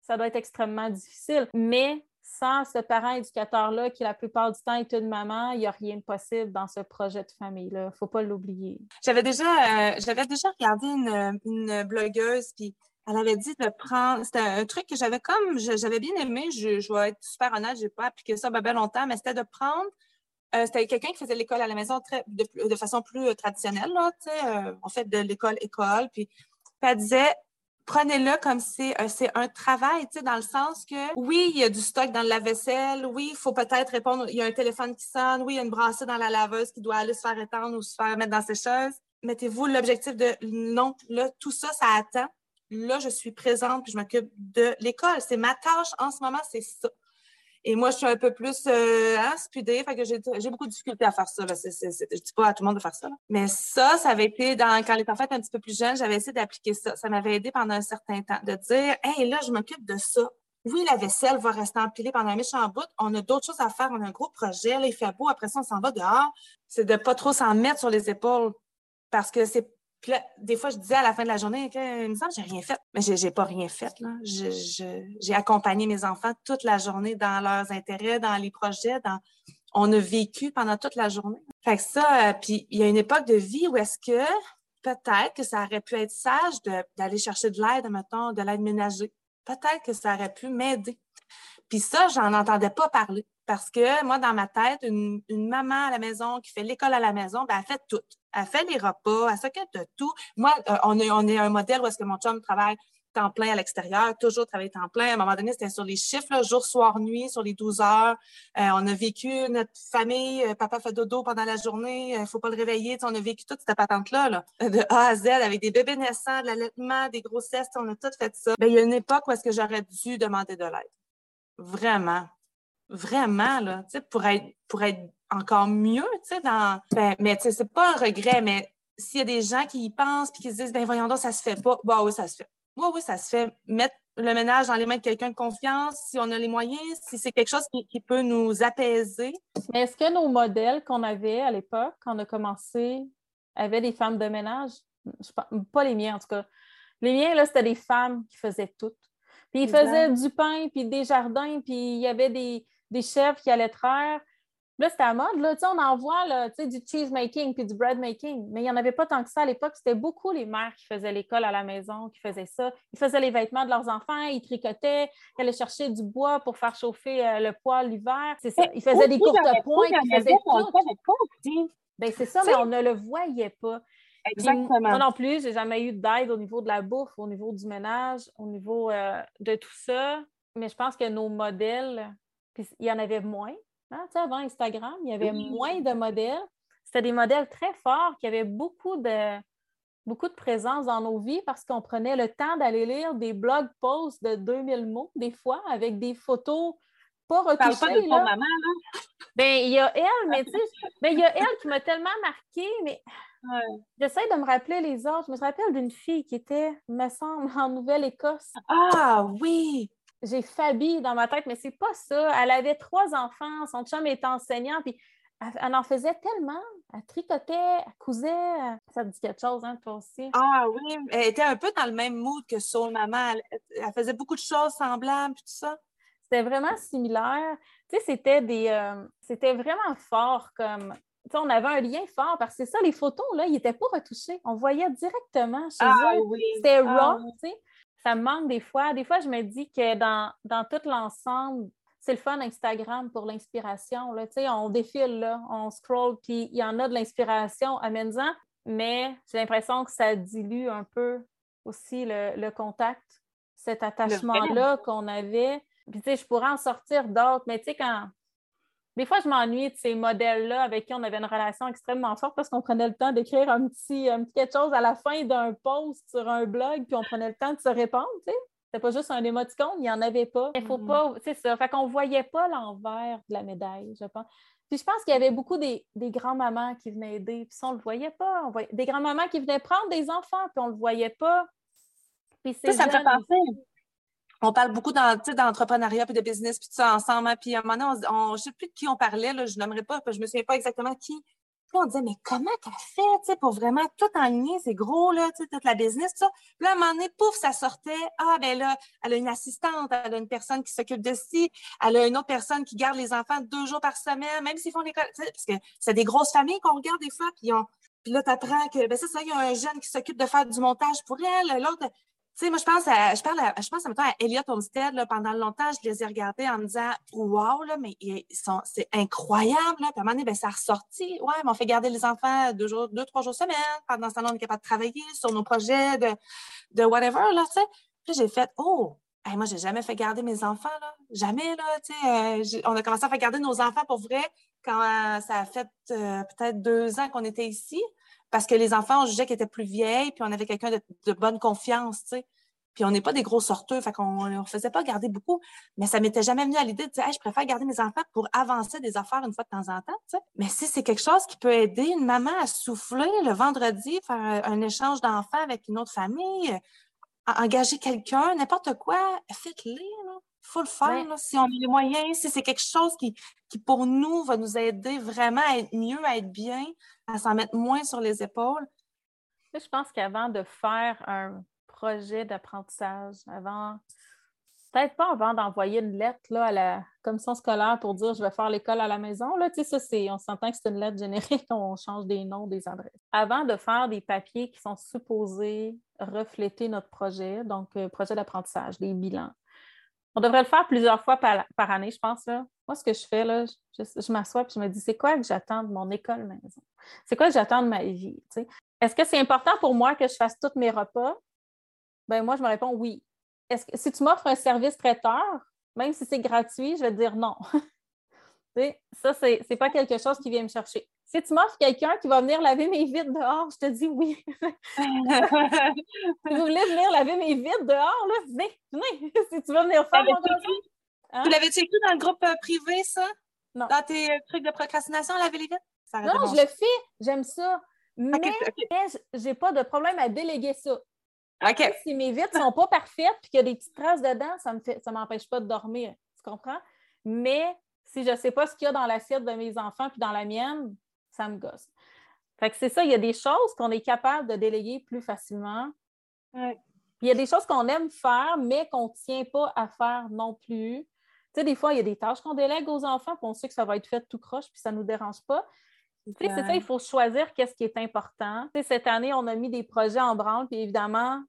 Ça doit être extrêmement difficile. Mais sans ce parent éducateur-là, qui la plupart du temps est une maman, il n'y a rien de possible dans ce projet de famille-là. Il ne faut pas l'oublier. J'avais déjà, euh, déjà regardé une, une blogueuse, puis elle avait dit de prendre. C'était un truc que j'avais comme, je- j'avais bien aimé. Je, je vais être super honnête, j'ai pas appliqué ça ben longtemps, mais c'était de prendre. euh, c'était quelqu'un qui faisait l'école à la maison de, façon plus euh, traditionnelle, là, euh, on fait de l'école-école, puis elle disait prenez-le comme c'est euh, c'est un travail, tu sais, dans le sens que oui, il y a du stock dans le lave-vaisselle, oui, il faut peut-être répondre, il y a un téléphone qui sonne, oui, il y a une brassée dans la laveuse qui doit aller se faire étendre ou se faire mettre dans ses choses. mettez-vous l'objectif de non, là, tout ça, ça attend. Là, je suis présente puis je m'occupe de l'école. C'est ma tâche en ce moment, c'est ça. Et moi, je suis un peu plus euh, hein, spudée, fait que j'ai beaucoup de difficultés à faire ça. Là. C je dis pas à tout le monde de faire ça. Mais ça, ça avait été, dans, quand les enfants étaient un petit peu plus jeunes, j'avais essayé d'appliquer ça. Ça m'avait aidé pendant un certain temps de dire, hey, là, je m'occupe de ça. Oui, la vaisselle va rester empilée pendant un méchant bout. On a d'autres choses à faire. On a un gros projet. Là, il fait beau. Après ça, on s'en va dehors. C'est de pas trop s'en mettre sur les épaules parce que c'est puis là, des fois, je disais à la fin de la journée, il me semble que j'ai rien fait. Mais j'ai pas rien fait. J'ai accompagné mes enfants toute la journée dans leurs intérêts, dans les projets. Dans... On a vécu pendant toute la journée. Fait que ça, euh, puis il y a une époque de vie où est-ce que peut-être que ça aurait pu être sage d'aller chercher de l'aide, mettons, de l'aide ménagée. Peut-être que ça aurait pu m'aider. Puis ça, j'en entendais pas parler. Parce que moi, dans ma tête, une, maman à la maison qui fait l'école à la maison, ben, elle fait tout. Elle fait les repas, elle s'occupe de tout. Moi, euh, on, est, on est un modèle où est-ce que mon chum travaille temps plein à l'extérieur, toujours travailler temps plein. À un moment donné, c'était sur les chiffres, jour, soir, nuit, sur les 12 heures. Euh, on a vécu notre famille, euh, papa fait dodo pendant la journée, il ne faut pas le réveiller. on a vécu toute cette patente-là, là, de A à Z, avec des bébés naissants, de l'allaitement, des grossesses, on a tout fait ça. Ben, il y a une époque où est-ce que j'aurais dû demander de l'aide. Vraiment vraiment, là, pour être, pour être encore mieux, tu sais, dans... Ben, mais tu sais, c'est pas un regret, mais s'il y a des gens qui y pensent puis qui se disent, ben voyons donc, ça se fait pas, bah oui, ça se fait. Oui, oui, ça se fait. Mettre le ménage dans les mains de quelqu'un de confiance, si on a les moyens, si c'est quelque chose qui, peut nous apaiser. Mais est-ce que nos modèles qu'on avait à l'époque, quand on a commencé, avaient des femmes de ménage? pas les miens, en tout cas. Les miens, là, c'était des femmes qui faisaient tout. Puis ils faisaient du pain, puis des jardins, puis il y avait des, des chefs qui allaient traire. Là, c'était à mode. Là, on en voit là, du cheese making puis du bread making, mais il n'y en avait pas tant que ça à l'époque. C'était beaucoup les mères qui faisaient l'école à la maison, qui faisaient ça. Ils faisaient les vêtements de leurs enfants, ils tricotaient, ils allaient chercher du bois pour faire chauffer euh, le poêle l'hiver. C'est ça. Ils faisaient des courtes pointes, ils faisaient tout. Ben, c'est ça, mais on ne le voyait pas. Exactement. moi non plus, j'ai jamais eu d'aide au niveau de la bouffe, au niveau du ménage, au niveau euh, de tout ça. Mais je pense que nos modèles puis il y en avait moins. Hein, avant Instagram, il y avait moins de modèles. C'était des modèles très forts qui avaient beaucoup de, beaucoup de présence dans nos vies parce qu'on prenait le temps d'aller lire des blog posts de 2000 mots, des fois, avec des photos pas retouchées. Parle pas de ton maman, là? Ben, il y a elle, mais tu sais, (laughs) ben, il y a elle qui m'a tellement marquée, mais j'essaie de me rappeler les autres. Je me rappelle d'une fille qui était, me semble, en Nouvelle-Écosse. Ah oui! J'ai Fabi dans ma tête, mais c'est pas ça. Elle avait trois enfants, son chum était enseignant, puis elle, en faisait tellement. Elle tricotait, elle cousait. Ça te dit quelque chose, hein, toi aussi? Ah oui, elle était un peu dans le même mood que Soul Maman. Elle, faisait beaucoup de choses semblables, puis tout ça. C'était vraiment similaire. Tu sais, c'était des... Euh, c'était vraiment fort comme... Tu sais, on avait un lien fort parce que c'est ça, les photos, là, ils n'étaient pas retouchés. On voyait directement chez ah, eux. C'était ah raw, tu sais ça me manque des fois. Des fois, je me dis que dans, tout l'ensemble, c'est le fun Instagram pour l'inspiration. On défile, là, on scroll, puis il y en a de l'inspiration à en mais j'ai l'impression que ça dilue un peu aussi le, contact, cet attachement-là qu'on avait. Puis, tu sais, je pourrais en sortir d'autres, mais tu sais, quand, des fois, je m'ennuie de ces modèles-là avec qui on avait une relation extrêmement forte parce qu'on prenait le temps d'écrire un petit, quelque chose à la fin d'un post sur un blog, puis on prenait le temps de se répondre, tu sais. C'était pas juste un émoticône, il n'y en avait pas. Il faut mm-hmm. pas, c'est ça. Fait qu'on voyait pas l'envers de la médaille, je pense. Puis je pense qu'il y avait beaucoup des, des grands-mamans qui venaient aider, puis ça, on le voyait pas. On voyait, des grands-mamans qui venaient prendre des enfants, puis on le voyait pas. Puis ça, ça me fait penser on parle beaucoup d'entrepreneuriat et de business puis tout ça ensemble. Hein. puis à un moment donné, je ne sais plus de qui on parlait, là, je n'aimerais pas, je ne me souviens pas exactement qui. Puis on disait, mais comment qu'elle fait pour vraiment tout enligner, c'est gros, là, toute la business, tout ça. Puis là, à un moment donné, pouf, ça sortait. Ah, ben là, elle a une assistante, elle a une personne qui s'occupe de ci, elle a une autre personne qui garde les enfants deux jours par semaine, même s'ils font l'école. Parce que c'est des grosses familles qu'on regarde des fois, puis, on, puis là, tu apprends que, ben ça, il y a un jeune qui s'occupe de faire du montage pour elle, l'autre, tu sais, moi, je pense à, je parle je pense à, à Elliot Olmsted, là, pendant longtemps, je les ai regardés en me disant, wow, là, mais ils sont, c'est incroyable, là. Puis à un moment donné, ben, ça a ressorti. Ouais, mais on fait garder les enfants deux jours, deux, trois jours semaine. Pendant ce temps-là, on est capable de travailler sur nos projets de, de whatever, là, tu sais. Puis j'ai fait, oh, hey, moi, j'ai jamais fait garder mes enfants, là. Jamais, là, tu sais. Euh, on a commencé à faire garder nos enfants pour vrai quand euh, ça a fait euh, peut-être deux ans qu'on était ici. Parce que les enfants, on jugeait qu'elle était plus vieille, puis on avait quelqu'un de, bonne confiance, tu sais. Puis on n'est pas des gros sorteurs, fait qu'on ne faisait pas garder beaucoup. Mais ça m'était jamais venu à l'idée de dire, je préfère garder mes enfants pour avancer des affaires une fois de temps en temps. Mais si c'est quelque chose qui peut aider une maman à souffler le vendredi, faire un échange d'enfants avec une autre famille, engager quelqu'un, n'importe quoi, faites-le. Il faut le faire si on a les moyens, si c'est quelque chose qui, qui, pour nous, va nous aider vraiment à être mieux, à être bien, à s'en mettre moins sur les épaules. Je pense qu'avant de faire un projet d'apprentissage, avant, peut-être pas avant d'envoyer une lettre là, à la commission scolaire pour dire je vais faire l'école à la maison, là, tu sais, ça, on s'entend que c'est une lettre générique, (laughs) on change des noms, des adresses. Avant de faire des papiers qui sont supposés refléter notre projet, donc euh, projet d'apprentissage, des bilans, on devrait le faire plusieurs fois par, année, je pense. Là. Moi, ce que je fais, là, je, m'assois et je me dis, c'est quoi que j'attends de mon école maison? C'est quoi que j'attends de ma vie? Est-ce que c'est important pour moi que je fasse tous mes repas? Ben moi, je me réponds oui. Est-ce que si tu m'offres un service traiteur, même si c'est gratuit, je vais te dire non. (laughs) ça, ce n'est pas quelque chose qui vient me chercher. Si tu m'offres quelqu'un qui va venir laver mes vitres dehors, je te dis oui. (laughs) si vous voulez venir laver mes vitres dehors, là, venez, venez. (laughs) si tu veux venir faire mon hein? Tu l'avais-tu écrit dans le groupe euh, privé, ça? Non. Dans tes euh, trucs de procrastination, laver les vitres? non, je le fais, j'aime ça. Mais, je n'ai pas de problème à déléguer ça. Si mes vitres ne sont pas parfaites et qu'il y a des petites traces dedans, ça ne ça m'empêche pas de dormir. Tu comprends? Mais si je ne sais pas ce qu'il y a dans l'assiette de mes enfants puis dans la mienne, ça me gosse. Fait que c'est ça, il y a des choses qu'on est capable de déléguer plus facilement. il y a des choses qu'on aime faire, mais qu'on ne tient pas à faire non plus. Tu sais, des fois, il y a des tâches qu'on délègue aux enfants, puis on sait que ça va être fait tout croche, puis ça ne nous dérange pas. c'est ça, il faut choisir qu'est-ce qui est important. cette année, on a mis des projets en branle, puis évidemment,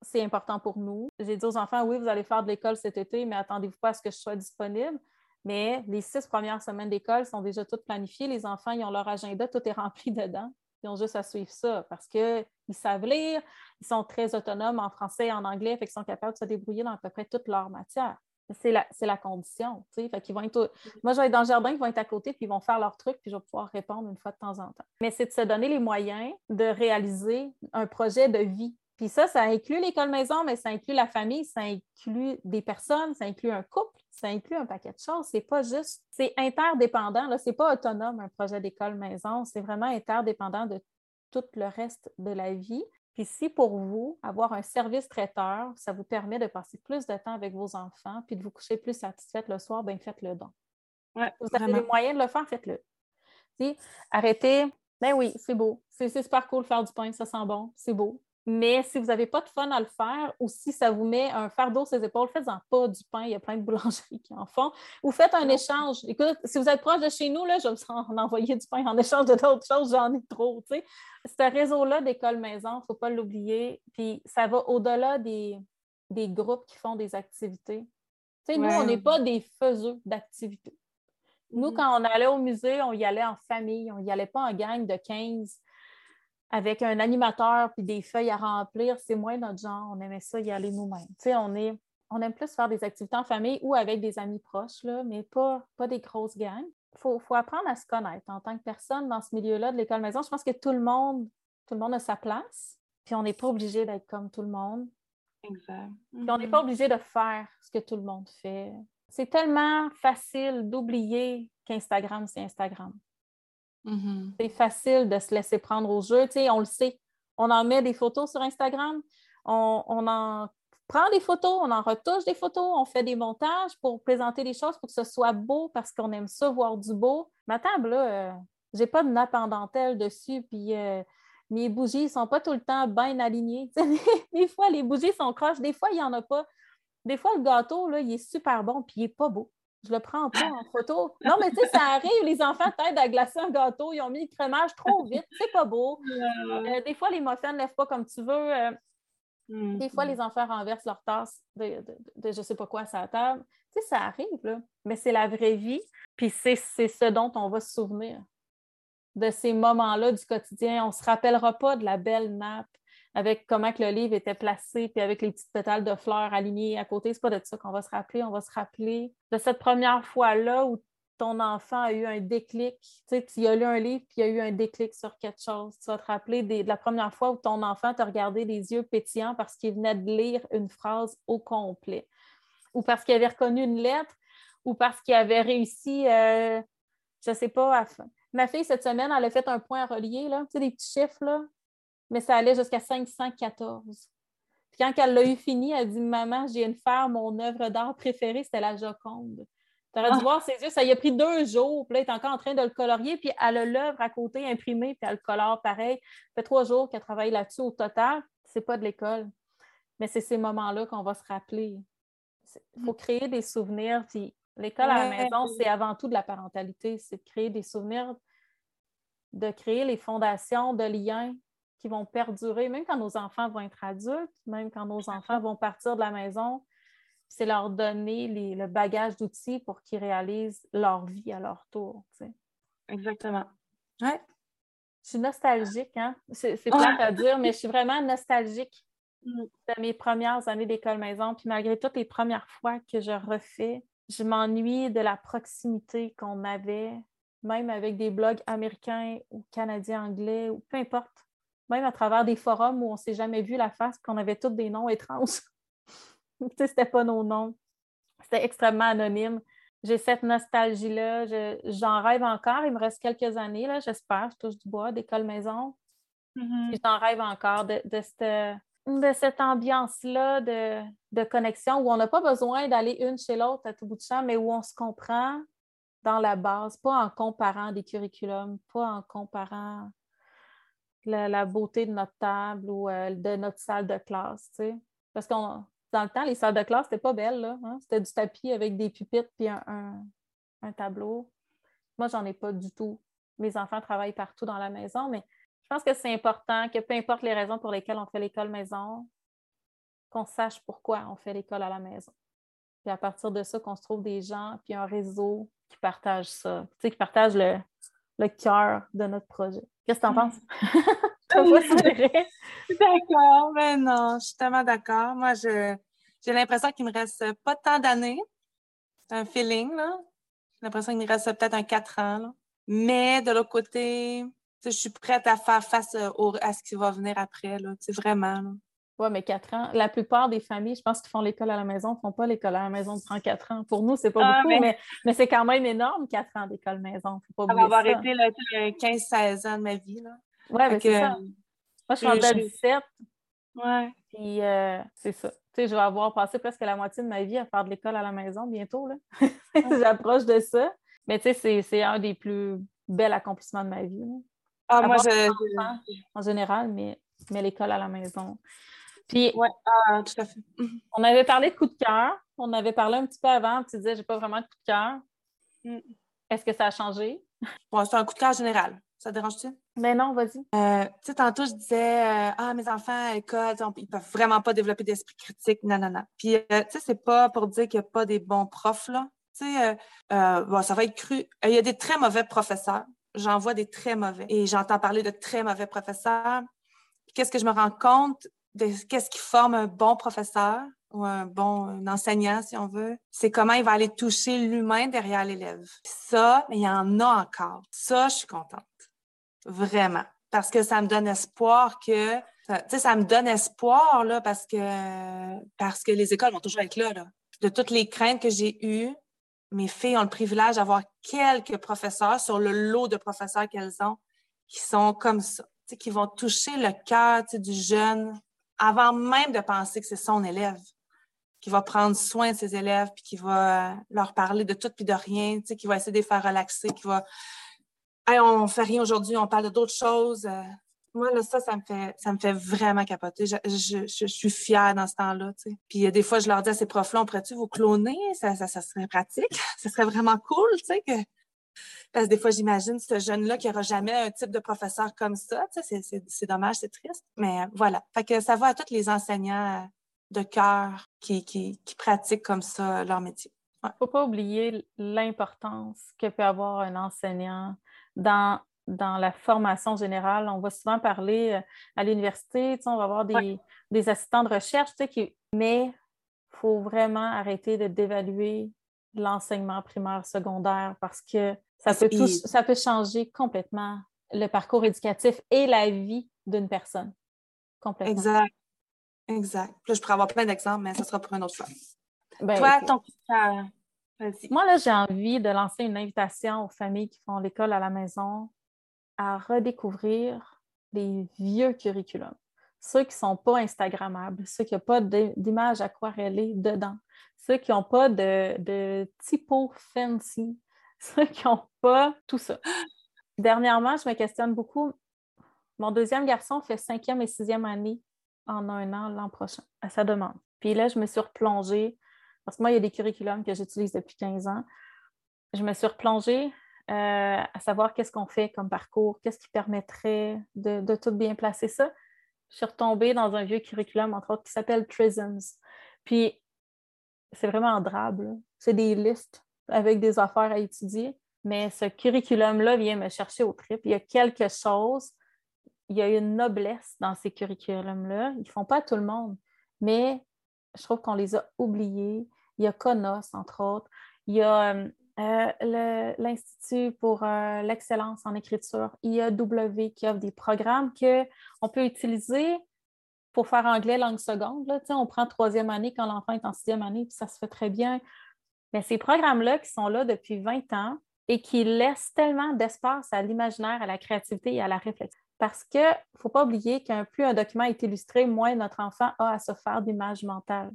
c'est important pour nous. J'ai dit aux enfants, oui, vous allez faire de l'école cet été, mais attendez-vous pas à ce que je sois disponible. Mais les six premières semaines d'école sont déjà toutes planifiées. Les enfants, ils ont leur agenda, tout est (laughs) rempli dedans. Ils ont juste à suivre ça parce qu'ils savent lire, ils sont très autonomes en français et en anglais, fait qu'ils sont capables de se débrouiller dans à peu près toute leur matière. C'est la, la, condition. Fait vont être, moi, je vais être dans le jardin, ils vont être à côté, puis ils vont faire leur truc, puis je vais pouvoir répondre une fois de temps en temps. Mais c'est de se donner les moyens de réaliser un projet de vie puis ça, ça inclut l'école maison, mais ça inclut la famille, ça inclut des personnes, ça inclut un couple, ça inclut un paquet de choses. C'est pas juste, c'est interdépendant. Là, c'est pas autonome un projet d'école maison, c'est vraiment interdépendant de tout le reste de la vie. Puis si pour vous, avoir un service traiteur, ça vous permet de passer plus de temps avec vos enfants, puis de vous coucher plus satisfaite le soir, bien faites-le donc. vous avez les moyens de le faire, faites-le. Arrêtez, ben oui, c'est beau. C'est super cool faire du pain, ça sent bon, c'est beau. Mais si vous n'avez pas de fun à le faire ou si ça vous met un fardeau sur les épaules, faites-en pas du pain. Il y a plein de boulangeries (laughs) qui en font. Ou faites un échange. Écoute, si vous êtes proche de chez nous, là, je vais vous en (laughs) envoyer du pain en échange de d'autres choses. J'en ai trop. Ce réseau-là d'école maison, il ne faut pas l'oublier. Puis ça va au-delà des, groupes qui font des activités. Nous, on n'est pas des faiseux d'activités. Nous, mm-hmm. quand on allait au musée, on y allait en famille. On n'y allait pas en gang de 15 avec un animateur puis des feuilles à remplir, c'est moins notre genre. On aimait ça y aller nous-mêmes. Tu sais, on, est, on aime plus faire des activités en famille ou avec des amis proches, là, mais pas, pas des grosses gangs. Il faut, apprendre à se connaître en tant que personne dans ce milieu-là de l'école maison. Je pense que tout le monde, tout le monde a sa place, puis on n'est pas obligé d'être comme tout le monde. Exact. Puis on n'est pas obligé de faire ce que tout le monde fait. C'est tellement facile d'oublier qu'Instagram, c'est Instagram. Mm-hmm. C'est facile de se laisser prendre au jeu. on le sait. On en met des photos sur Instagram. On, en prend des photos, on en retouche des photos, on fait des montages pour présenter les choses pour que ce soit beau parce qu'on aime ça voir du beau. Ma table, là, euh, j'ai pas de nappe en dentelle dessus, puis euh, mes bougies sont pas tout le temps bien alignées. (laughs) des fois, les bougies sont croches, des fois, il n'y en a pas. Des fois, le gâteau, là, il est super bon, puis il n'est pas beau. Je le prends pas en photo. Non, mais tu sais, ça arrive, les enfants t'aident à glacer un gâteau, ils ont mis le crémage trop vite, c'est pas beau. Euh, des fois, les muffins ne lèvent pas comme tu veux. Euh, mm, des fois, les enfants renversent leur tasse de, de, je sais pas quoi à la table. Tu sais, ça arrive, là. Mais c'est la vraie vie. Puis c'est ce dont on va se souvenir de ces moments-là du quotidien. On ne se rappellera pas de la belle nappe avec comment que le livre était placé, puis avec les petites pétales de fleurs alignées à côté. C'est pas de ça qu'on va se rappeler. On va se rappeler de cette première fois-là où ton enfant a eu un déclic, tu sais, tu as lu un livre puis il a eu un déclic sur quelque chose. Tu vas te rappeler de la première fois où ton enfant t'a regardé les yeux pétillants parce qu'il venait de lire une phrase au complet, ou parce qu'il avait reconnu une lettre, ou parce qu'il avait réussi, euh, je ne sais pas, ma fille cette semaine, elle a fait un point à relier, là, tu sais, des petits chiffres, là, mais ça allait jusqu'à 514. Puis quand elle l'a eu fini, elle dit Maman, j'ai une faire mon œuvre d'art préférée, c'était la Joconde. Tu aurais dû ah. voir ses yeux, ça y a pris deux jours, puis là, elle est encore en train de le colorier, puis elle a l'œuvre à côté imprimée, puis elle le colore pareil. Ça fait trois jours qu'elle travaille là-dessus au total. C'est pas de l'école. Mais c'est ces moments-là qu'on va se rappeler. Il faut créer des souvenirs. Puis l'école à la maison, c'est avant tout de la parentalité. C'est de créer des souvenirs, de créer les fondations de liens qui vont perdurer, même quand nos enfants vont être adultes, même quand nos enfants vont partir de la maison c'est leur donner le bagage d'outils pour qu'ils réalisent leur vie à leur tour. Exactement. Ouais. Je suis nostalgique, hein? C'est plate à dire, mais je suis vraiment nostalgique mm. de mes premières années d'école maison. Puis malgré toutes les premières fois que je refais, je m'ennuie de la proximité qu'on avait, même avec des blogs américains ou canadiens anglais, ou peu importe. Même à travers des forums où on ne s'est jamais vu la face, qu'on avait tous des noms étranges. (laughs) c'était pas nos noms. C'était extrêmement anonyme. J'ai cette nostalgie-là. j'en rêve encore. Il me reste quelques années, là, j'espère. Je touche du bois, d'école maison. Mm-hmm. J'en rêve encore de, de cette, ambiance-là de, de, connexion où on n'a pas besoin d'aller une chez l'autre à tout bout de champ, mais où on se comprend dans la base, pas en comparant des curriculums, pas en comparant la, beauté de notre table ou euh, de notre salle de classe. Parce qu'on dans le temps, les salles de classe, c'était pas belle. Hein. C'était du tapis avec des pupitres puis un, tableau. Moi, j'en ai pas du tout. Mes enfants travaillent partout dans la maison, mais je pense que c'est important que peu importe les raisons pour lesquelles on fait l'école maison, qu'on sache pourquoi on fait l'école à la maison. Puis à partir de ça, qu'on se trouve des gens, puis un réseau qui partagent ça, qui partagent le, le cœur de notre projet. Qu'est-ce que tu en penses? (laughs) d'accord, mais non, je suis tellement d'accord. Moi, j'ai l'impression qu'il me reste pas tant d'années. C'est un feeling, là. J'ai l'impression qu'il me reste peut-être un quatre ans, Mais de l'autre côté, je suis prête à faire face à ce qui va venir après, là. C'est vraiment, là. Oui, mais quatre ans. La plupart des familles, je pense qu'ils font l'école à la maison, ne font pas l'école à la maison durant quatre ans. Pour nous, c'est pas ah, beaucoup, mais, mais, c'est quand même énorme, quatre ans d'école maison. Faut pas ça va avoir été 15-16 ans de ma vie. Oui, mais c'est ça. Moi, je suis en 17. Ouais. Puis euh, c'est ça. Tu sais, je vais avoir passé presque la moitié de ma vie à faire de l'école à la maison bientôt. Là. (laughs) J'approche de ça. Mais tu sais, c'est un des plus bels accomplissements de ma vie. Ah, moi, je... En général, mais, mais l'école à la maison. Puis, ouais, ah, tout à fait. On avait parlé de coup de cœur. On avait parlé un petit peu avant. Tu disais, j'ai pas vraiment de coup de cœur. Mm. Est-ce que ça a changé? Bon, c'est un coup de cœur général. Ça te dérange-tu? Mais ben non, vas-y. Euh, tu sais, tantôt, je disais, euh, ah, mes enfants à l'école, ils peuvent vraiment pas développer d'esprit critique, nanana. Puis, euh, tu sais, c'est pas pour dire qu'il n'y a pas des bons profs, là. Tu sais, bon, ça va être cru. Il y a des très mauvais professeurs. J'en vois des très mauvais. Et j'entends parler de très mauvais professeurs. Qu'est-ce que je me rends compte? Qu'est-ce qui forme un bon professeur ou un bon enseignant, si on veut, c'est comment il va aller toucher l'humain derrière l'élève. ça, il y en a encore. Ça, je suis contente. Vraiment. Parce que ça me donne espoir que, tu sais, ça me donne espoir, là, parce que, parce que les écoles vont toujours être là, là. De toutes les craintes que j'ai eues, mes filles ont le privilège d'avoir quelques professeurs sur le lot de professeurs qu'elles ont qui sont comme ça, qui vont toucher le cœur du jeune avant même de penser que c'est son élève, qui va prendre soin de ses élèves, puis qui va leur parler de tout puis de rien, qui va essayer de les faire relaxer, qui va hey, on fait rien aujourd'hui, on parle d'autres choses. Euh, moi, là, ça, ça me fait, ça me fait vraiment capoter. Je, suis fière dans ce temps-là. Puis euh, des fois, je leur dis à ces profs-là, on pourrait-tu vous cloner? Ça, ça, serait pratique. (laughs) ça serait vraiment cool, tu sais, que parce que des fois, j'imagine ce jeune-là qui n'aura jamais un type de professeur comme ça. C'est dommage, c'est triste. Mais voilà. Fait que ça va à tous les enseignants de cœur qui, qui, pratiquent comme ça leur métier. Il ne faut pas oublier l'importance que peut avoir un enseignant dans, dans la formation générale. On va souvent parler euh, à l'université, on va avoir des, des assistants de recherche, qui... mais il faut vraiment arrêter de dévaluer l'enseignement primaire, secondaire, parce que ça peut, ça peut changer complètement le parcours éducatif et la vie d'une personne. Complètement. Exact. Exact. là, je pourrais avoir plein d'exemples, mais ça sera pour une autre fois. Ben, Toi, ton Moi, là, j'ai envie de lancer une invitation aux familles qui font l'école à la maison à redécouvrir les vieux curriculums. Ceux qui ne sont pas Instagrammables, ceux qui n'ont pas d'image aquarellée dedans, ceux qui n'ont pas de, de typo fancy, ceux qui n'ont pas tout ça. Dernièrement, je me questionne beaucoup. Mon deuxième garçon fait cinquième et sixième année en un an l'an prochain, à sa demande. Puis là, je me suis replongée, parce que moi, il y a des curriculums que j'utilise depuis 15 ans. Je me suis replongée euh, à savoir qu'est-ce qu'on fait comme parcours, qu'est-ce qui permettrait de, tout bien placer ça. Je suis retombée dans un vieux curriculum, entre autres, qui s'appelle Trisms. Puis, c'est vraiment drable. C'est des listes avec des affaires à étudier. Mais ce curriculum-là vient me chercher au trip. Il y a quelque chose, il y a une noblesse dans ces curriculums-là. Ils ne font pas tout le monde, mais je trouve qu'on les a oubliés. Il y a CONOS, entre autres. Il y a euh, l'Institut pour euh, l'excellence en écriture, IAW, qui offre des programmes qu'on peut utiliser pour faire anglais langue seconde. Là. On prend troisième année quand l'enfant est en sixième année, puis ça se fait très bien. Mais ces programmes-là qui sont là depuis 20 ans et qui laissent tellement d'espace à l'imaginaire, à la créativité et à la réflexion. Parce qu'il ne faut pas oublier qu'un plus un document est illustré, moins notre enfant a à se faire d'image mentale.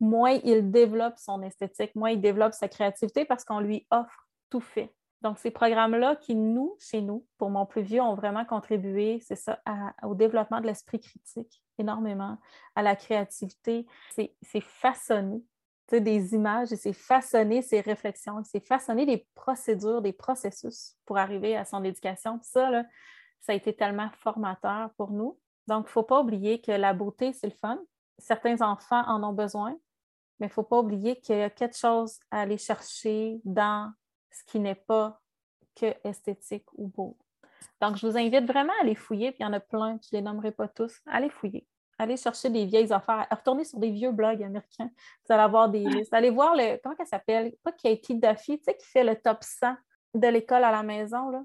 Moins il développe son esthétique, moins il développe sa créativité parce qu'on lui offre tout fait. Donc, ces programmes-là qui, nous, chez nous, pour mon plus vieux, ont vraiment contribué, c'est ça, au développement de l'esprit critique énormément, à la créativité. C'est façonné des images et c'est façonner ses réflexions, c'est façonner des procédures, des processus pour arriver à son éducation. ça, là, ça a été tellement formateur pour nous. Donc, il ne faut pas oublier que la beauté, c'est le fun. Certains enfants en ont besoin, mais il ne faut pas oublier qu'il y a quelque chose à aller chercher dans ce qui n'est pas que esthétique ou beau. Donc, je vous invite vraiment à aller fouiller, puis il y en a plein, je ne les nommerai pas tous. Allez fouiller. Allez chercher des vieilles affaires. Retournez sur des vieux blogs américains. Vous allez avoir des listes. Allez voir le. Comment elle s'appelle? Pas Katie Duffy, tu sais, qui fait le top 100 de l'école à la maison. Là.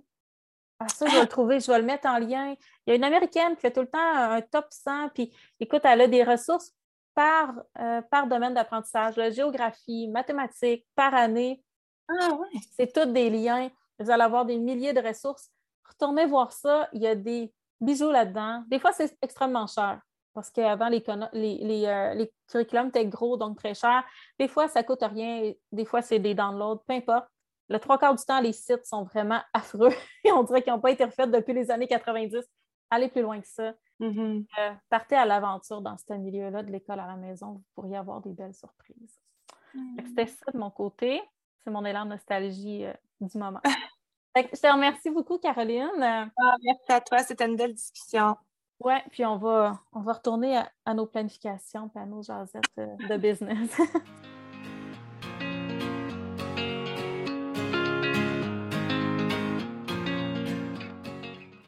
Ah, ça, je vais le (laughs) trouver, je vais le mettre en lien. Il y a une Américaine qui fait tout le temps un top 100, puis écoute, elle a des ressources par, euh, par domaine d'apprentissage, géographie, mathématiques, par année. Ah ouais. C'est tous des liens. Vous allez avoir des milliers de ressources. Retournez voir ça. Il y a des bijoux là-dedans. Des fois, c'est extrêmement cher parce qu'avant, les, les, euh, les, curriculums étaient gros, donc très chers. Des fois, ça ne coûte rien. Des fois, c'est des downloads, peu importe le trois quarts du temps, les sites sont vraiment (laughs) affreux et on dirait qu'ils n'ont pas été refaits depuis les années 90. Allez plus loin que ça. Mm-hmm. Euh, partez à l'aventure dans ce milieu-là de l'école à la maison. Vous pourriez avoir des belles surprises. Mm. C'était ça de mon côté. C'est mon élan de nostalgie euh, du moment. (laughs) je te remercie beaucoup, Caroline. Ah, merci à toi. C'était une belle discussion. Oui, puis on va, on va retourner à, nos planifications et à nos jasettes de business. (laughs)